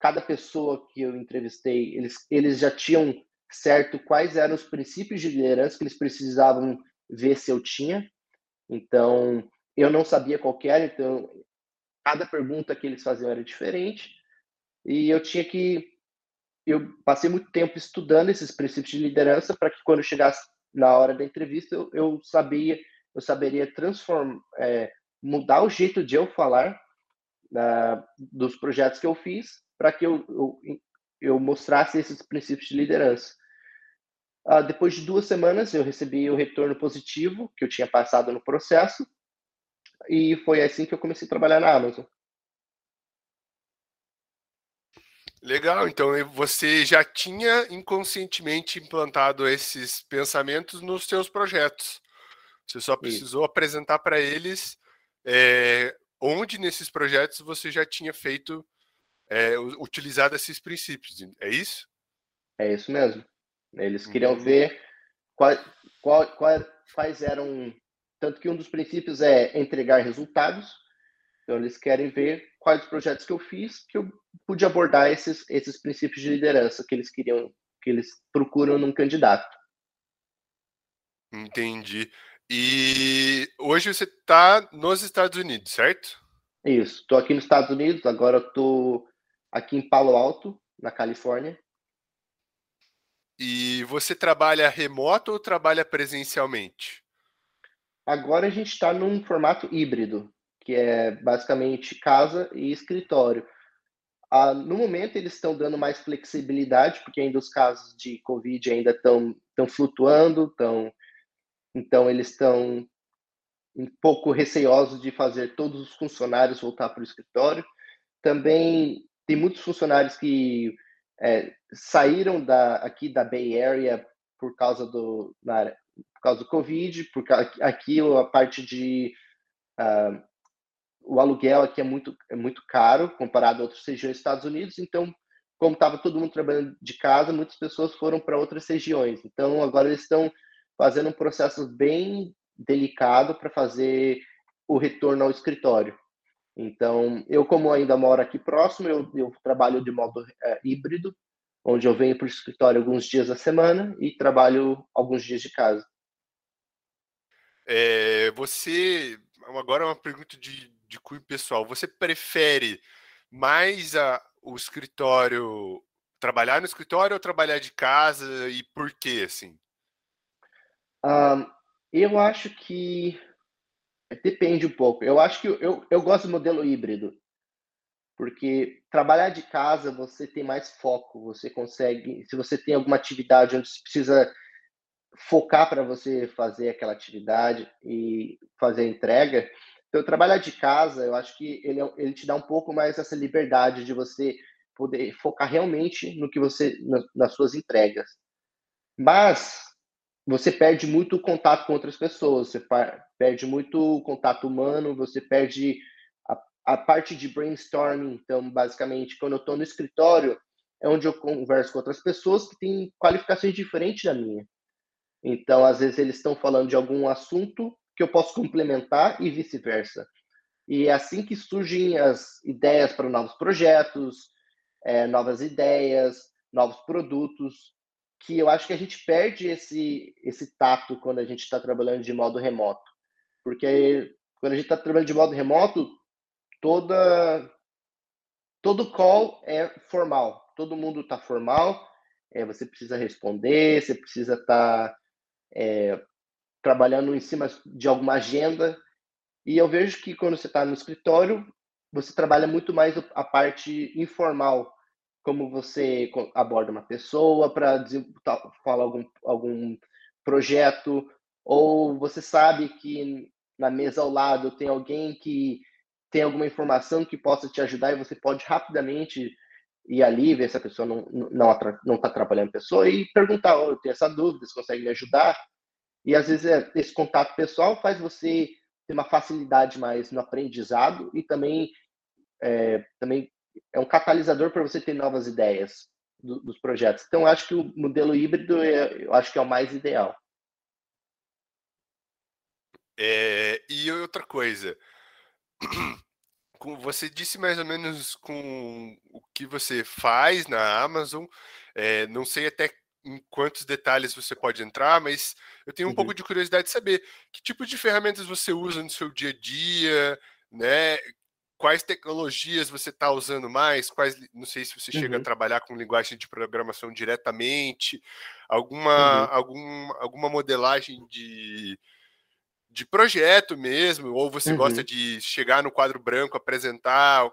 cada pessoa que eu entrevistei, eles, eles já tinham certo quais eram os princípios de liderança que eles precisavam ver se eu tinha. Então, eu não sabia qual era, então cada pergunta que eles faziam era diferente. E eu tinha que eu passei muito tempo estudando esses princípios de liderança para que quando chegasse na hora da entrevista eu, eu sabia eu saberia transformar, é, mudar o jeito de eu falar uh, dos projetos que eu fiz para que eu, eu, eu, mostrasse esses princípios de liderança. Uh, depois de duas semanas, eu recebi o retorno positivo que eu tinha passado no processo e foi assim que eu comecei a trabalhar na Amazon. Legal, então você já tinha inconscientemente implantado esses pensamentos nos seus projetos. Você só precisou Isso. apresentar para eles é, onde nesses projetos você já tinha feito, é, utilizado esses princípios. É isso? É isso mesmo. Eles queriam uhum. ver qual, qual, qual, quais eram. Tanto que um dos princípios é entregar resultados. Então, eles querem ver quais os projetos que eu fiz que eu pude abordar esses, esses princípios de liderança que eles queriam, que eles procuram num candidato. Entendi. E hoje você está nos Estados Unidos, certo? Isso. Estou aqui nos Estados Unidos, agora estou aqui em Palo Alto, na Califórnia. E você trabalha remoto ou trabalha presencialmente? Agora a gente está num formato híbrido que é basicamente casa e escritório. Ah, no momento, eles estão dando mais flexibilidade, porque ainda os casos de Covid ainda estão, estão flutuando, estão, então eles estão um pouco receosos de fazer todos os funcionários voltar para o escritório. Também tem muitos funcionários que é, saíram da, aqui da Bay Area por causa do, na, por causa do Covid, porque aqui a parte de uh, o aluguel aqui é muito, é muito caro comparado a outras regiões dos Estados Unidos, então, como estava todo mundo trabalhando de casa, muitas pessoas foram para outras regiões. Então, agora eles estão fazendo um processo bem delicado para fazer o retorno ao escritório. Então, eu, como ainda moro aqui próximo, eu, eu trabalho de modo é, híbrido, onde eu venho para o escritório alguns dias da semana e trabalho alguns dias de casa. É, você agora é uma pergunta de, de cunho pessoal, você prefere mais a, o escritório, trabalhar no escritório ou trabalhar de casa e por quê, assim? Um, eu acho que depende um pouco. Eu acho que eu, eu gosto do modelo híbrido, porque trabalhar de casa você tem mais foco, você consegue, se você tem alguma atividade onde você precisa focar para você fazer aquela atividade e fazer a entrega, então, trabalhar de casa, eu acho que ele, é ele te dá um pouco mais essa liberdade de você poder focar realmente no que você, nas suas entregas. Mas você perde muito contato com outras pessoas, você perde muito contato humano, você perde a, a parte de brainstorming. Então, basicamente, quando eu estou no escritório, é onde eu converso com outras pessoas que têm qualificações diferentes da minha. Então, às vezes, eles estão falando de algum assunto que eu posso complementar e vice-versa. E é assim que surgem as ideias para novos projetos, é, novas ideias, novos produtos, que eu acho que a gente perde esse, esse tato quando a gente está trabalhando de modo remoto. Porque quando a gente está trabalhando de modo remoto, toda todo call é formal, todo mundo está formal, é, você precisa responder, você precisa estar tá, é, trabalhando em cima de alguma agenda. E eu vejo que quando você está no escritório, você trabalha muito mais a parte informal, como você aborda uma pessoa para falar algum, algum projeto, ou você sabe que na mesa ao lado tem alguém que tem alguma informação que possa te ajudar e você pode rapidamente ir ali, ver se a pessoa não está não, não tá atrapalhando a pessoa e perguntar, oh, eu tenho essa dúvida, você consegue me ajudar? E às vezes é, esse contato pessoal faz você ter uma facilidade mais no aprendizado e também é, também é um catalisador para você ter novas ideias do, dos projetos. Então, acho que o modelo híbrido é, eu acho que é o mais ideal. É, e outra coisa, você disse mais ou menos com o que você faz na Amazon. É, não sei até em quantos detalhes você pode entrar, mas eu tenho um uhum. pouco de curiosidade de saber que tipo de ferramentas você usa no seu dia a dia, né? Quais tecnologias você está usando mais? Quais, não sei se você uhum. chega a uhum. trabalhar com linguagem de programação diretamente, alguma, uhum. algum, alguma modelagem de, de projeto mesmo, ou você uhum. gosta de chegar no quadro branco, apresentar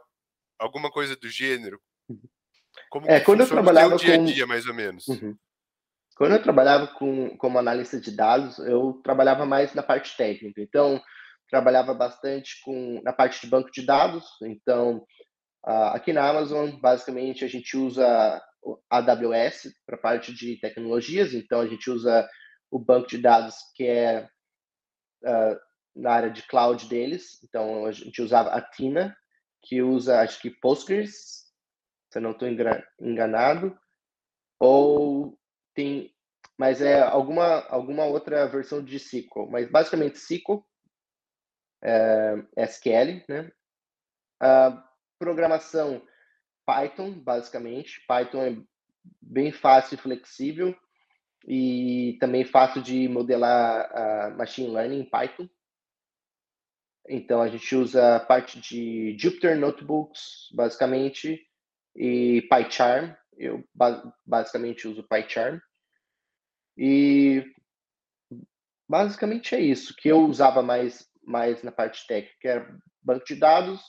alguma coisa do gênero? Uhum. Como é, quando eu trabalhava dia a dia, com... mais ou menos. Uhum. Quando eu trabalhava com, como analista de dados, eu trabalhava mais na parte técnica. Então, trabalhava bastante com na parte de banco de dados. Então, aqui na Amazon, basicamente, a gente usa AWS para parte de tecnologias. Então, a gente usa o banco de dados que é uh, na área de cloud deles. Então, a gente usava a Tina, que usa, acho que Postgres, se eu não estou enganado, ou tem, mas é alguma, alguma outra versão de SQL, mas basicamente SQL, é, SQL, né? A programação Python, basicamente. Python é bem fácil e flexível e também fácil de modelar uh, machine learning em Python. Então a gente usa a parte de Jupyter Notebooks, basicamente, e PyCharm. Eu basicamente uso PyCharm. E basicamente é isso que eu usava mais mais na parte técnica, era banco de dados,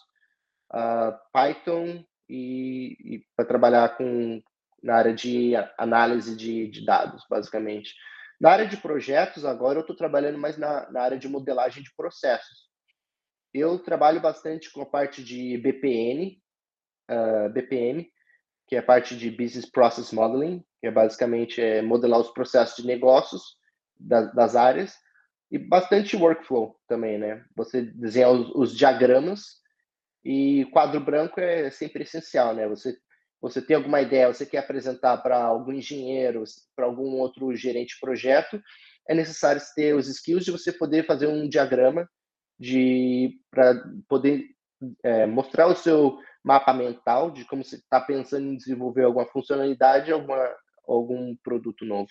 uh, Python e, e para trabalhar com na área de análise de, de, dados, basicamente. Na área de projetos, agora eu estou trabalhando mais na, na, área de modelagem de processos. Eu trabalho bastante com a parte de BPN, uh, BPM, que é a parte de Business Process Modeling, que é basicamente é modelar os processos de negócios das áreas, e bastante workflow também, né? Você desenha os, os diagramas e quadro branco é sempre essencial, né? Você você tem alguma ideia, você quer apresentar para algum engenheiro, para algum outro gerente de projeto, é necessário ter os skills de você poder fazer um diagrama de para poder é, mostrar o seu mapa mental de como você está pensando em desenvolver alguma funcionalidade, alguma, algum produto novo.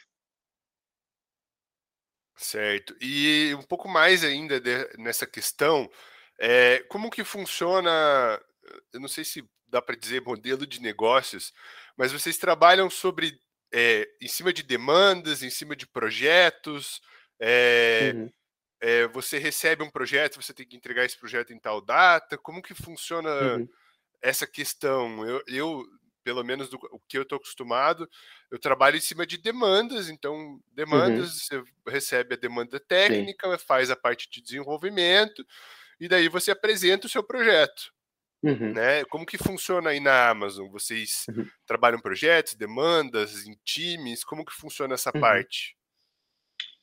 Certo. E um pouco mais ainda de, nessa questão, é, como que funciona? Eu não sei se dá para dizer modelo de negócios, mas vocês trabalham sobre é, em cima de demandas, em cima de projetos. É, uhum. é, você recebe um projeto, você tem que entregar esse projeto em tal data. Como que funciona uhum. essa questão? Eu, eu pelo menos do o que eu estou acostumado, eu trabalho em cima de demandas, então demandas, uhum. você recebe a demanda técnica, Sim. faz a parte de desenvolvimento, e daí você apresenta o seu projeto. Uhum. Né? Como que funciona aí na Amazon? Vocês uhum. trabalham projetos, demandas, em times? Como que funciona essa uhum. parte?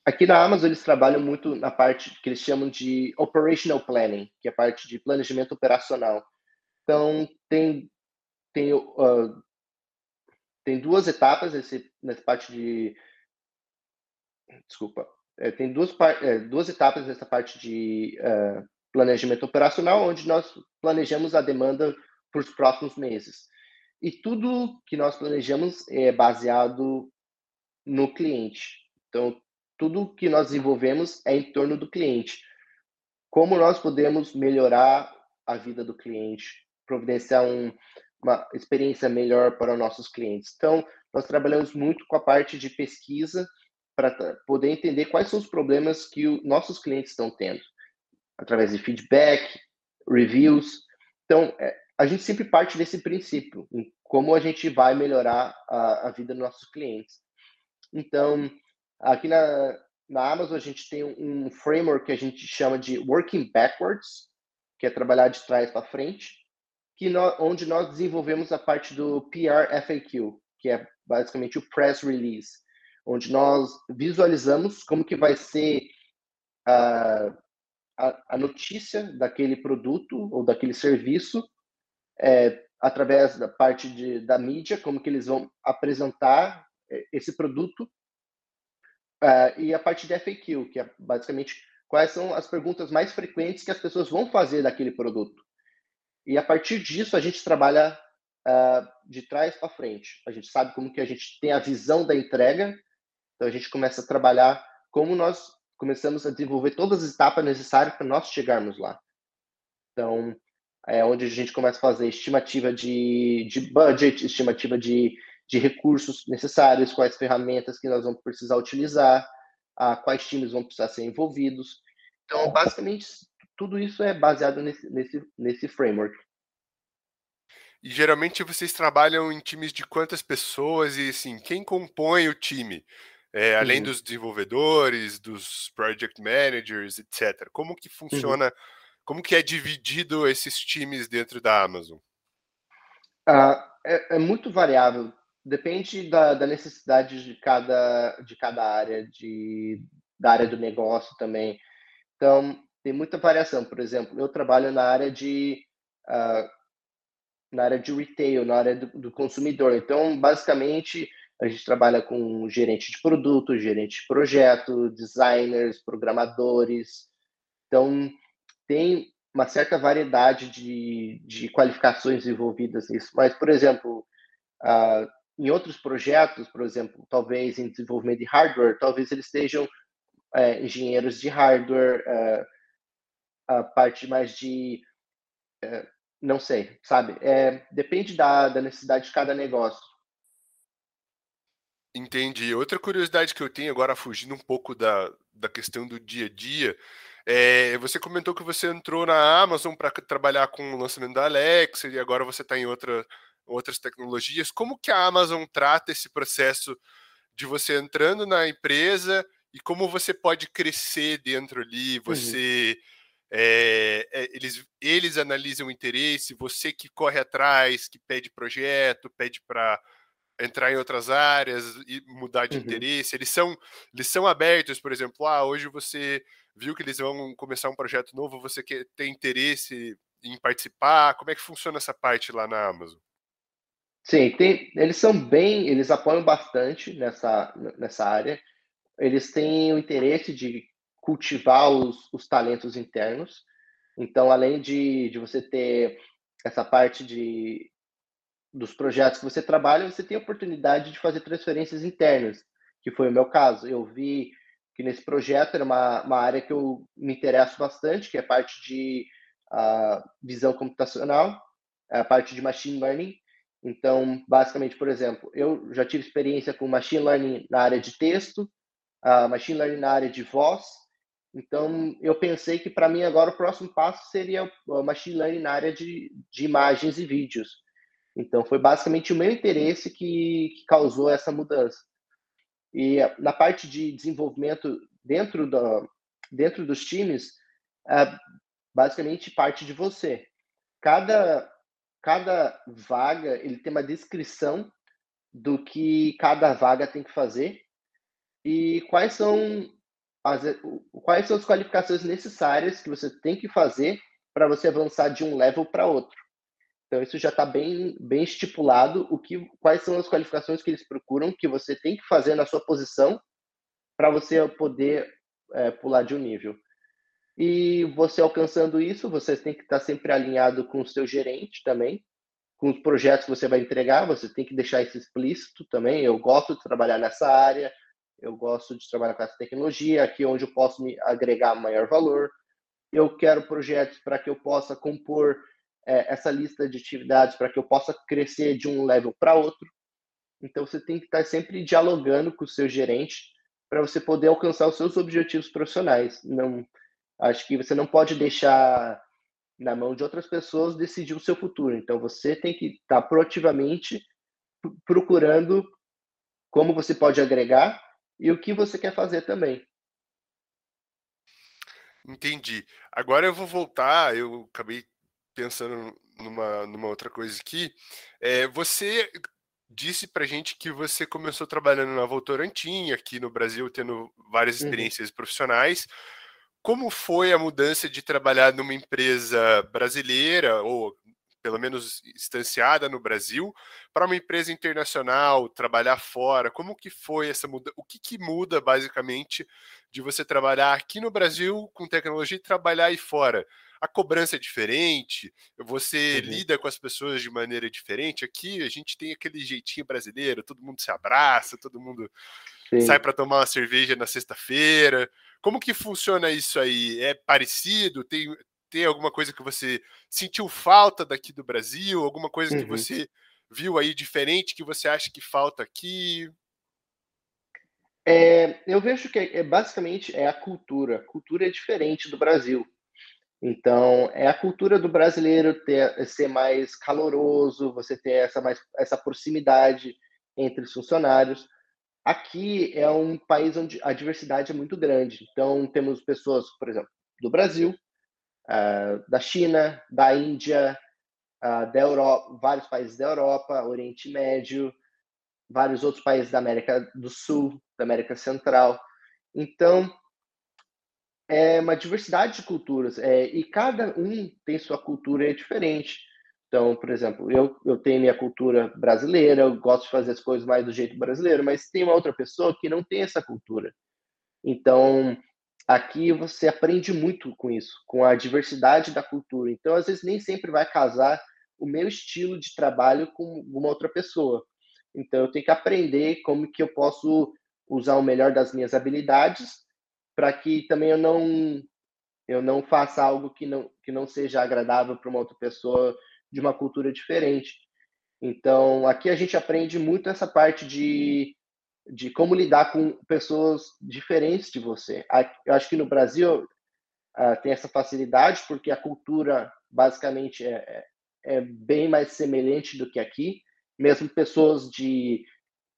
Aqui na Amazon eles trabalham muito na parte que eles chamam de operational planning, que é a parte de planejamento operacional. Então tem tem, uh, tem duas etapas nesse, nessa parte de. Desculpa. É, tem duas, é, duas etapas nessa parte de uh, planejamento operacional, onde nós planejamos a demanda para os próximos meses. E tudo que nós planejamos é baseado no cliente. Então, tudo que nós desenvolvemos é em torno do cliente. Como nós podemos melhorar a vida do cliente, providenciar um, uma experiência melhor para os nossos clientes. Então, nós trabalhamos muito com a parte de pesquisa para poder entender quais são os problemas que os nossos clientes estão tendo, através de feedback, reviews. Então, é, a gente sempre parte desse princípio, em como a gente vai melhorar a, a vida dos nossos clientes. Então, aqui na, na Amazon, a gente tem um framework que a gente chama de Working Backwards, que é trabalhar de trás para frente que onde nós desenvolvemos a parte do PR FAQ, que é basicamente o press release, onde nós visualizamos como que vai ser a, a, a notícia daquele produto ou daquele serviço é, através da parte de, da mídia, como que eles vão apresentar é, esse produto uh, e a parte de FAQ, que é basicamente quais são as perguntas mais frequentes que as pessoas vão fazer daquele produto. E a partir disso a gente trabalha uh, de trás para frente. A gente sabe como que a gente tem a visão da entrega, então a gente começa a trabalhar como nós começamos a desenvolver todas as etapas necessárias para nós chegarmos lá. Então, é onde a gente começa a fazer estimativa de, de budget, estimativa de, de recursos necessários, quais ferramentas que nós vamos precisar utilizar, a, quais times vão precisar ser envolvidos. Então, basicamente, tudo isso é baseado nesse, nesse, nesse framework. E geralmente vocês trabalham em times de quantas pessoas e assim, quem compõe o time? É, além uhum. dos desenvolvedores, dos project managers, etc. Como que uhum. funciona, uhum. como que é dividido esses times dentro da Amazon? Ah, é, é, muito variável. Depende da, da, necessidade de cada, de cada área, de, da área do negócio também. Então, tem muita variação. Por exemplo, eu trabalho na área de uh, na área de retail, na área do, do, consumidor. Então, basicamente, a gente trabalha com gerente de produto, gerente de projeto, designers, programadores. Então, tem uma certa variedade de, de qualificações envolvidas nisso. Mas, por exemplo, uh, em outros projetos, por exemplo, talvez em desenvolvimento de hardware, talvez eles sejam uh, engenheiros de hardware, uh, a parte mais de é, não sei, sabe? É, depende da, da necessidade de cada negócio. Entendi. Outra curiosidade que eu tenho agora, fugindo um pouco da, da questão do dia a dia, é, você comentou que você entrou na Amazon para trabalhar com o lançamento da Alexa e agora você está em outra, outras tecnologias. Como que a Amazon trata esse processo de você entrando na empresa e como você pode crescer dentro ali? Uhum. Você uhum é, eles, eles analisam o interesse, você que corre atrás, que pede projeto, pede para entrar em outras áreas e mudar de uhum. interesse. Eles são, eles são abertos, por exemplo, ah, hoje você viu que eles vão começar um projeto novo, você quer, tem interesse em participar? Como é que funciona essa parte lá na Amazon? Sim, tem, eles são bem, eles apoiam bastante nessa, nessa área. Eles têm o interesse de cultivar os, os talentos internos. Então, além de, de você ter essa parte de, dos projetos que você trabalha, você tem a oportunidade de fazer transferências internas, que foi o meu caso. Eu vi que nesse projeto era uma, uma área que eu me interesso bastante, que é a parte de uh, visão computacional, a parte de machine learning. Então, basicamente, por exemplo, eu já tive experiência com machine learning na área de texto, uh, machine learning na área de voz, então, eu pensei que para mim agora o próximo passo seria o machine learning na área de, de imagens e vídeos. Então, foi basicamente o meu interesse que, que causou essa mudança. E na parte de desenvolvimento dentro, do, dentro dos times, é basicamente parte de você. Cada, cada vaga ele tem uma descrição do que cada vaga tem que fazer e quais são as, quais são as qualificações necessárias que você tem que fazer para você avançar de um level para outro. Então isso já está bem, bem estipulado o que, quais são as qualificações que eles procuram que você tem que fazer na sua posição para você poder é, pular de um nível. E você alcançando isso, você tem que estar tá sempre alinhado com o seu gerente também, com os projetos que você vai entregar, você tem que deixar isso explícito também. Eu gosto de trabalhar nessa área, eu gosto de trabalhar com essa tecnologia, aqui é onde eu posso me agregar maior valor. Eu quero projetos para que eu possa compor é, essa lista de atividades, para que eu possa crescer de um level para outro. Então, você tem que estar sempre dialogando com o seu gerente para você poder alcançar os seus objetivos profissionais. Não, acho que você não pode deixar na mão de outras pessoas decidir o seu futuro. Então, você tem que estar proativamente procurando como você pode agregar e o que você quer fazer também. Entendi. Agora eu vou voltar, eu acabei pensando numa, numa outra coisa aqui. É, você disse pra gente que você começou trabalhando na Votorantim, aqui no Brasil, tendo várias uhum. experiências uhum. profissionais. Como foi a mudança de trabalhar numa empresa brasileira, ou pelo menos instanciada no Brasil, para uma empresa internacional, trabalhar fora? Como que foi essa mudança? O que, que muda, basicamente, de você trabalhar aqui no Brasil com tecnologia e trabalhar aí fora? A cobrança é diferente? Você uhum. lida com as pessoas de maneira diferente? Aqui a gente tem aquele jeitinho brasileiro, todo mundo se abraça, todo mundo Sim. sai para tomar uma cerveja na sexta-feira. Como que funciona isso aí? É parecido? Tem, tem alguma coisa que você sentiu falta daqui do Brasil? Alguma coisa uhum. que você viu aí diferente que você acha que falta aqui? É, eu vejo que é, basicamente é a cultura. A cultura é diferente do Brasil. Então, é a cultura do brasileiro ter, ser mais caloroso, você ter essa, mais, essa proximidade entre os funcionários. Aqui é um país onde a diversidade é muito grande. Então, temos pessoas, por exemplo, do Brasil, uh, da China, da Índia, uh, da Europa, vários países da Europa, Oriente Médio, vários outros países da América do Sul, da América Central. Então, é uma diversidade de culturas é, e cada um tem sua cultura diferente. Então, por exemplo, eu, eu tenho minha cultura brasileira, eu gosto de fazer as coisas mais do jeito brasileiro, mas tem uma outra pessoa que não tem essa cultura. Então, aqui você aprende muito com isso, com a diversidade da cultura. Então, às vezes, nem sempre vai casar o meu estilo de trabalho com uma outra pessoa. Então, eu tenho que aprender como que eu posso usar o melhor das minhas habilidades para que também eu não eu não faça algo que não que não seja agradável para uma outra pessoa de uma cultura diferente. Então, aqui a gente aprende muito essa parte de, de como lidar com pessoas diferentes de você. Eu acho que no Brasil uh, tem essa facilidade, porque a cultura basicamente é, é, é bem mais semelhante do que aqui. Mesmo pessoas de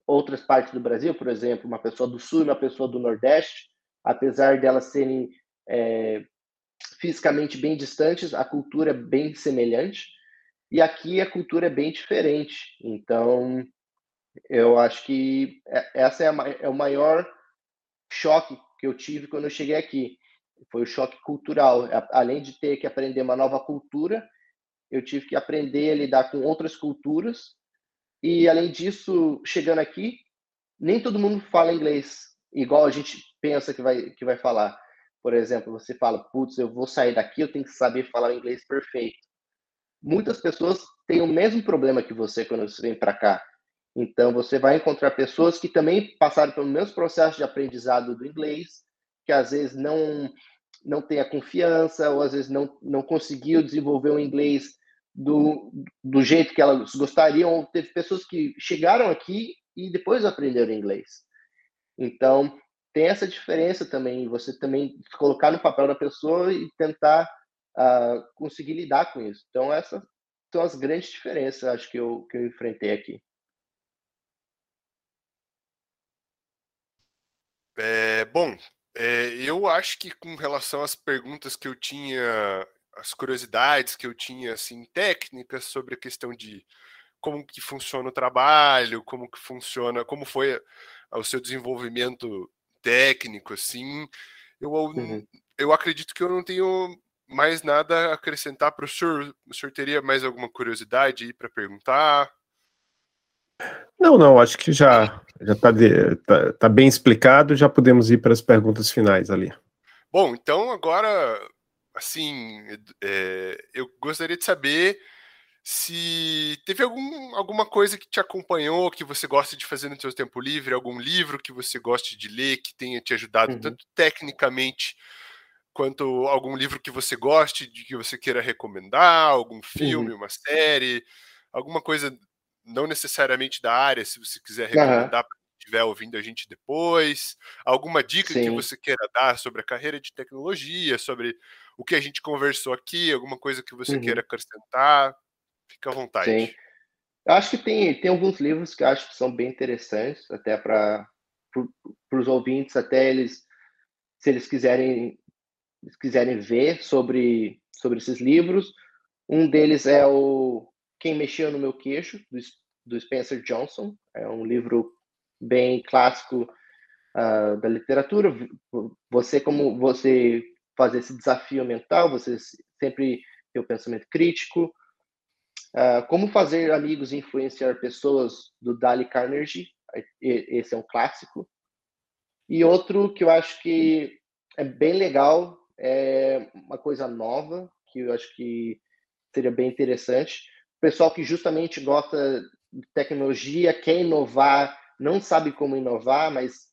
outras partes do Brasil, por exemplo, uma pessoa do Sul e uma pessoa do Nordeste, apesar delas serem é, fisicamente bem distantes, a cultura é bem semelhante. E aqui a cultura é bem diferente. Então, eu acho que é, essa é, a, é o maior choque que eu tive quando eu cheguei aqui. Foi o choque cultural. Além de ter que aprender uma nova cultura, eu tive que aprender a lidar com outras culturas. E, além disso, chegando aqui, nem todo mundo fala inglês igual a gente pensa que vai, que vai falar. Por exemplo, você fala, putz, eu vou sair daqui, eu tenho que saber falar inglês perfeito. Muitas pessoas têm o mesmo problema que você quando você vem para cá. Então, você vai encontrar pessoas que também passaram pelo mesmo processo de aprendizado do inglês, que às vezes não não tem a confiança, ou às vezes não, não conseguiu desenvolver o inglês do, do jeito que elas gostariam. Ou teve pessoas que chegaram aqui e depois aprenderam inglês. Então, tem essa diferença também, você também se colocar no papel da pessoa e tentar uh, conseguir lidar com isso. Então, essas são as grandes diferenças, acho que eu, que eu enfrentei aqui. É, bom, é, eu acho que com relação às perguntas que eu tinha, as curiosidades que eu tinha, assim, técnicas sobre a questão de como que funciona o trabalho, como que funciona, como foi o seu desenvolvimento técnico, assim, eu, uhum. eu acredito que eu não tenho mais nada a acrescentar para o senhor. O senhor teria mais alguma curiosidade para perguntar? Não, não, acho que já já está tá, tá bem explicado, já podemos ir para as perguntas finais ali. Bom, então agora, assim, é, eu gostaria de saber se teve algum, alguma coisa que te acompanhou, que você gosta de fazer no seu tempo livre, algum livro que você goste de ler, que tenha te ajudado uhum. tanto tecnicamente quanto algum livro que você goste, de que você queira recomendar, algum filme, uhum. uma série, alguma coisa não necessariamente da área, se você quiser recomendar uhum. para quem estiver ouvindo a gente depois, alguma dica Sim. que você queira dar sobre a carreira de tecnologia, sobre o que a gente conversou aqui, alguma coisa que você uhum. queira acrescentar. Fica à vontade. Sim. Eu acho que tem, tem alguns livros que eu acho que são bem interessantes, até para os ouvintes, até eles, se eles quiserem, eles quiserem ver sobre, sobre esses livros. Um deles é o Quem Mexeu no Meu Queixo, do, do Spencer Johnson. É um livro bem clássico uh, da literatura. Você, como você fazer esse desafio mental, você sempre ter o pensamento crítico, Uh, como fazer amigos e influenciar pessoas do Dale Carnegie, esse é um clássico. E outro que eu acho que é bem legal, é uma coisa nova, que eu acho que seria bem interessante. Pessoal que justamente gosta de tecnologia, quer inovar, não sabe como inovar, mas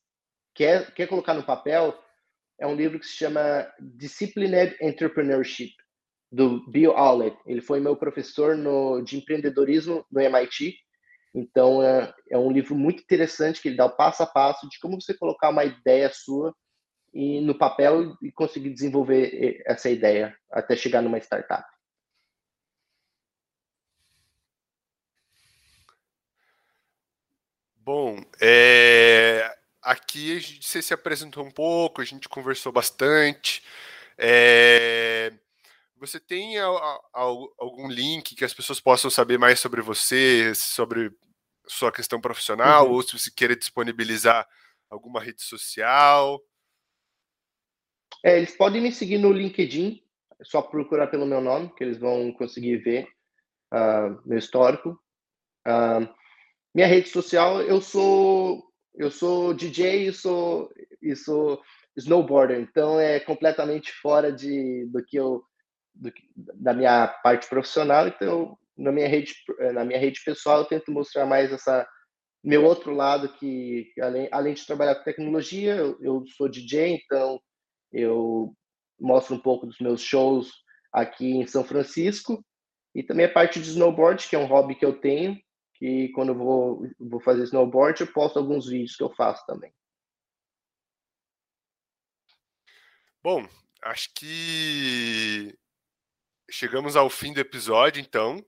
quer, quer colocar no papel, é um livro que se chama Disciplined Entrepreneurship do Bill Owlet. Ele foi meu professor no, de empreendedorismo no MIT Então, é, é um livro muito interessante que ele dá o passo a passo de como você colocar uma ideia sua e no papel e conseguir desenvolver essa ideia até chegar numa startup. Bom, é, aqui a gente, você se apresentou um pouco, a gente conversou bastante. É, você tem a, a, algum link que as pessoas possam saber mais sobre você, sobre sua questão profissional, uhum. ou se você queira disponibilizar alguma rede social? É, eles podem me seguir no LinkedIn, é só procurar pelo meu nome, que eles vão conseguir ver uh, meu histórico. Uh, minha rede social, eu sou eu sou DJ e sou, e sou snowboarder, então é completamente fora de, do que eu do, da minha parte profissional, então na minha rede na minha rede pessoal eu tento mostrar mais essa meu outro lado que além, além de trabalhar com tecnologia, eu, eu sou DJ, então eu mostro um pouco dos meus shows aqui em São Francisco. E também a parte de snowboard, que é um hobby que eu tenho, que quando eu vou, vou fazer snowboard, eu posto alguns vídeos que eu faço também. Bom, acho que chegamos ao fim do episódio, então.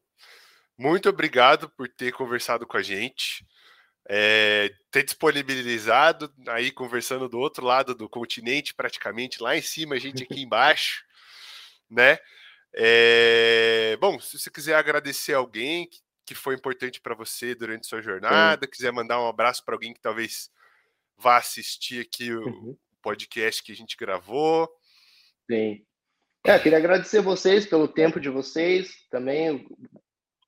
Muito obrigado por ter conversado com a gente, é, ter disponibilizado aí conversando do outro lado do continente, praticamente lá em cima, a gente aqui embaixo, né? É, bom, se você quiser agradecer alguém que que foi importante para você durante sua jornada, Sim. quiser mandar um abraço para alguém que talvez vá assistir aqui o uhum. podcast que a gente gravou. Sim. É, queria agradecer vocês pelo tempo de vocês. Também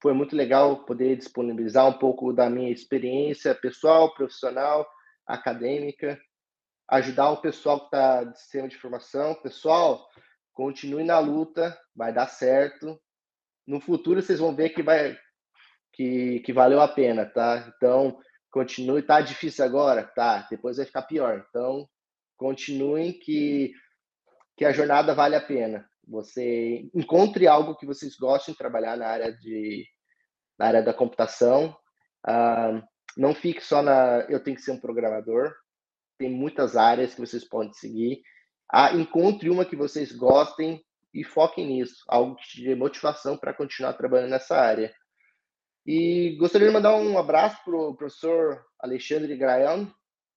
foi muito legal poder disponibilizar um pouco da minha experiência pessoal, profissional, acadêmica, ajudar o pessoal que está de sistema de formação. Pessoal, continue na luta, vai dar certo. No futuro vocês vão ver que vai que, que valeu a pena, tá? Então, continue. Tá difícil agora? Tá. Depois vai ficar pior. Então, continuem que, que a jornada vale a pena. Você encontre algo que vocês gostem de trabalhar na área, de, na área da computação. Ah, não fique só na eu tenho que ser um programador. Tem muitas áreas que vocês podem seguir. Ah, encontre uma que vocês gostem e foquem nisso, algo que te dê motivação para continuar trabalhando nessa área. E gostaria de mandar um abraço para o professor Alexandre Graian.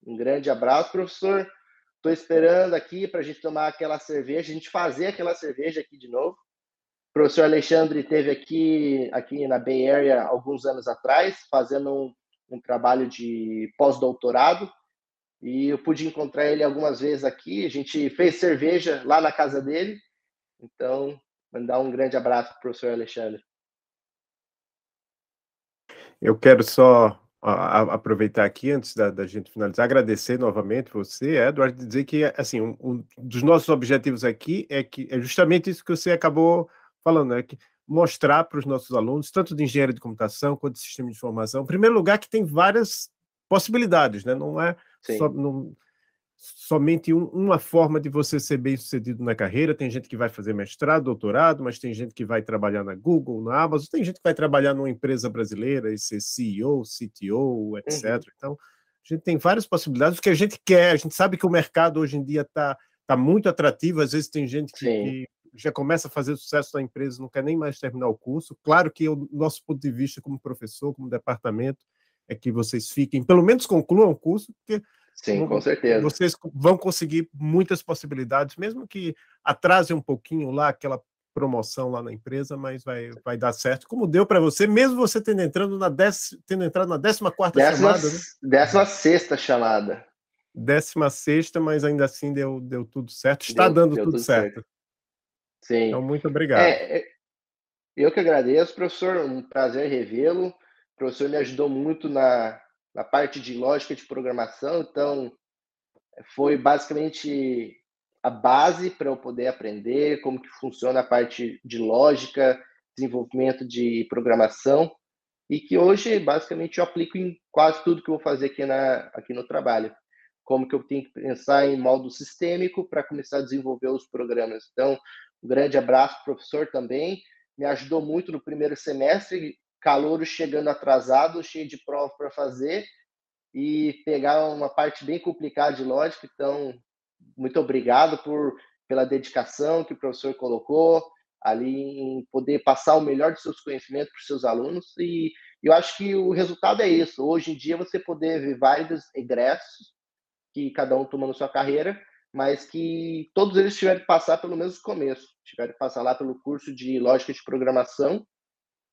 Um grande abraço, professor. Estou esperando aqui para a gente tomar aquela cerveja, a gente fazer aquela cerveja aqui de novo. O professor Alexandre teve aqui, aqui na Bay Area alguns anos atrás, fazendo um, um trabalho de pós-doutorado. E eu pude encontrar ele algumas vezes aqui. A gente fez cerveja lá na casa dele. Então, mandar um grande abraço para o professor Alexandre. Eu quero só aproveitar aqui, antes da, da, gente finalizar, agradecer novamente você, Eduardo, dizer que assim, um, um, dos nossos objetivos aqui é que é justamente isso que você acabou falando, é que mostrar para os nossos alunos, tanto de engenharia de computação quanto de sistema de informação, em primeiro lugar, que tem várias possibilidades, né? Não é só, não, somente um, uma forma de você ser bem sucedido na carreira. Tem gente que vai fazer mestrado, doutorado, mas tem gente que vai trabalhar na Google, na Amazon, tem gente que vai trabalhar numa empresa brasileira e ser CEO, CTO, etc. Uhum. Então, a gente tem várias possibilidades, o que a gente quer. A gente sabe que o mercado hoje em dia está tá muito atrativo, às vezes tem gente que, que, já começa a fazer sucesso na empresa, não quer nem mais terminar o curso. Claro que o nosso ponto de vista como professor, como departamento, é que vocês fiquem, pelo menos concluam o curso, porque Sim, com certeza. Vocês vão conseguir muitas possibilidades, mesmo que atrase um pouquinho lá aquela promoção lá na empresa, mas vai, vai dar certo, como deu para você, mesmo você tendo, entrando na dec, tendo entrado na 14 quarta chamada. Né? Décima sexta chamada. Décima sexta, mas ainda assim deu, deu tudo certo. Está deu, dando deu tudo, tudo certo. certo. Sim. Então, muito obrigado. É, é, eu que agradeço, professor. Um prazer revê-lo. O professor me ajudou muito na, na parte de lógica de programação, então foi basicamente a base para eu poder aprender como que funciona a parte de lógica, desenvolvimento de programação e que hoje basicamente eu aplico em quase tudo que eu vou fazer aqui na aqui no trabalho. Como que eu tenho que pensar em modo sistêmico para começar a desenvolver os programas. Então, um grande abraço professor também, me ajudou muito no primeiro semestre calouro chegando atrasado, cheio de prova para fazer e pegar uma parte bem complicada de lógica. Então, muito obrigado por pela dedicação que o professor colocou ali em poder passar o melhor de seus conhecimentos para os seus alunos e eu acho que o resultado é isso. Hoje em dia você poder ver vários egressos que cada um toma na sua carreira, mas que todos eles tiveram que passar pelo mesmo começo, tiveram que passar lá pelo curso de lógica de programação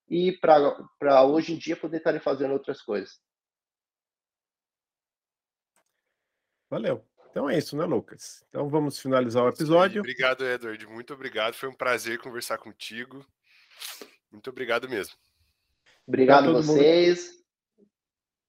e para hoje em dia poder estarem fazendo outras coisas. Valeu. Então é isso, né, Lucas? Então vamos finalizar o episódio. Obrigado, Edward. Muito obrigado. Foi um prazer conversar contigo. Muito obrigado mesmo. Obrigado a vocês.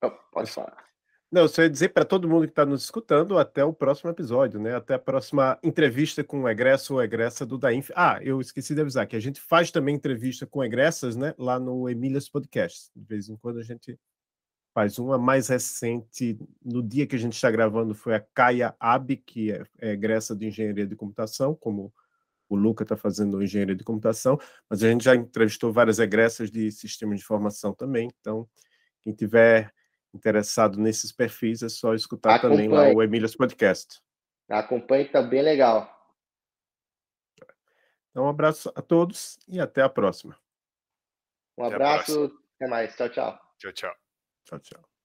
Mundo... pode falar. Não, só ia dizer para todo mundo que está nos escutando até o próximo episódio, né? Até a próxima entrevista com o egresso ou egressa do Dainf. Ah, eu esqueci de avisar que a gente faz também entrevista com egressas, né? Lá no Emílias Podcast. De vez em quando a gente faz uma mais recente, no dia que a gente está gravando, foi a Caia Ab, que é, é egressa de engenharia de computação, como o Luca está fazendo engenharia de computação, mas a gente já entrevistou várias egressas de sistemas de informação também, então quem tiver interessado nesses perfis é só escutar Acompanhe. também lá o Emílias Podcast. Acompanhe, tá bem legal. Então, um abraço a todos e até a próxima. Um abraço, até mais. Tchau, tchau. Tchau, tchau. Tchau, tchau.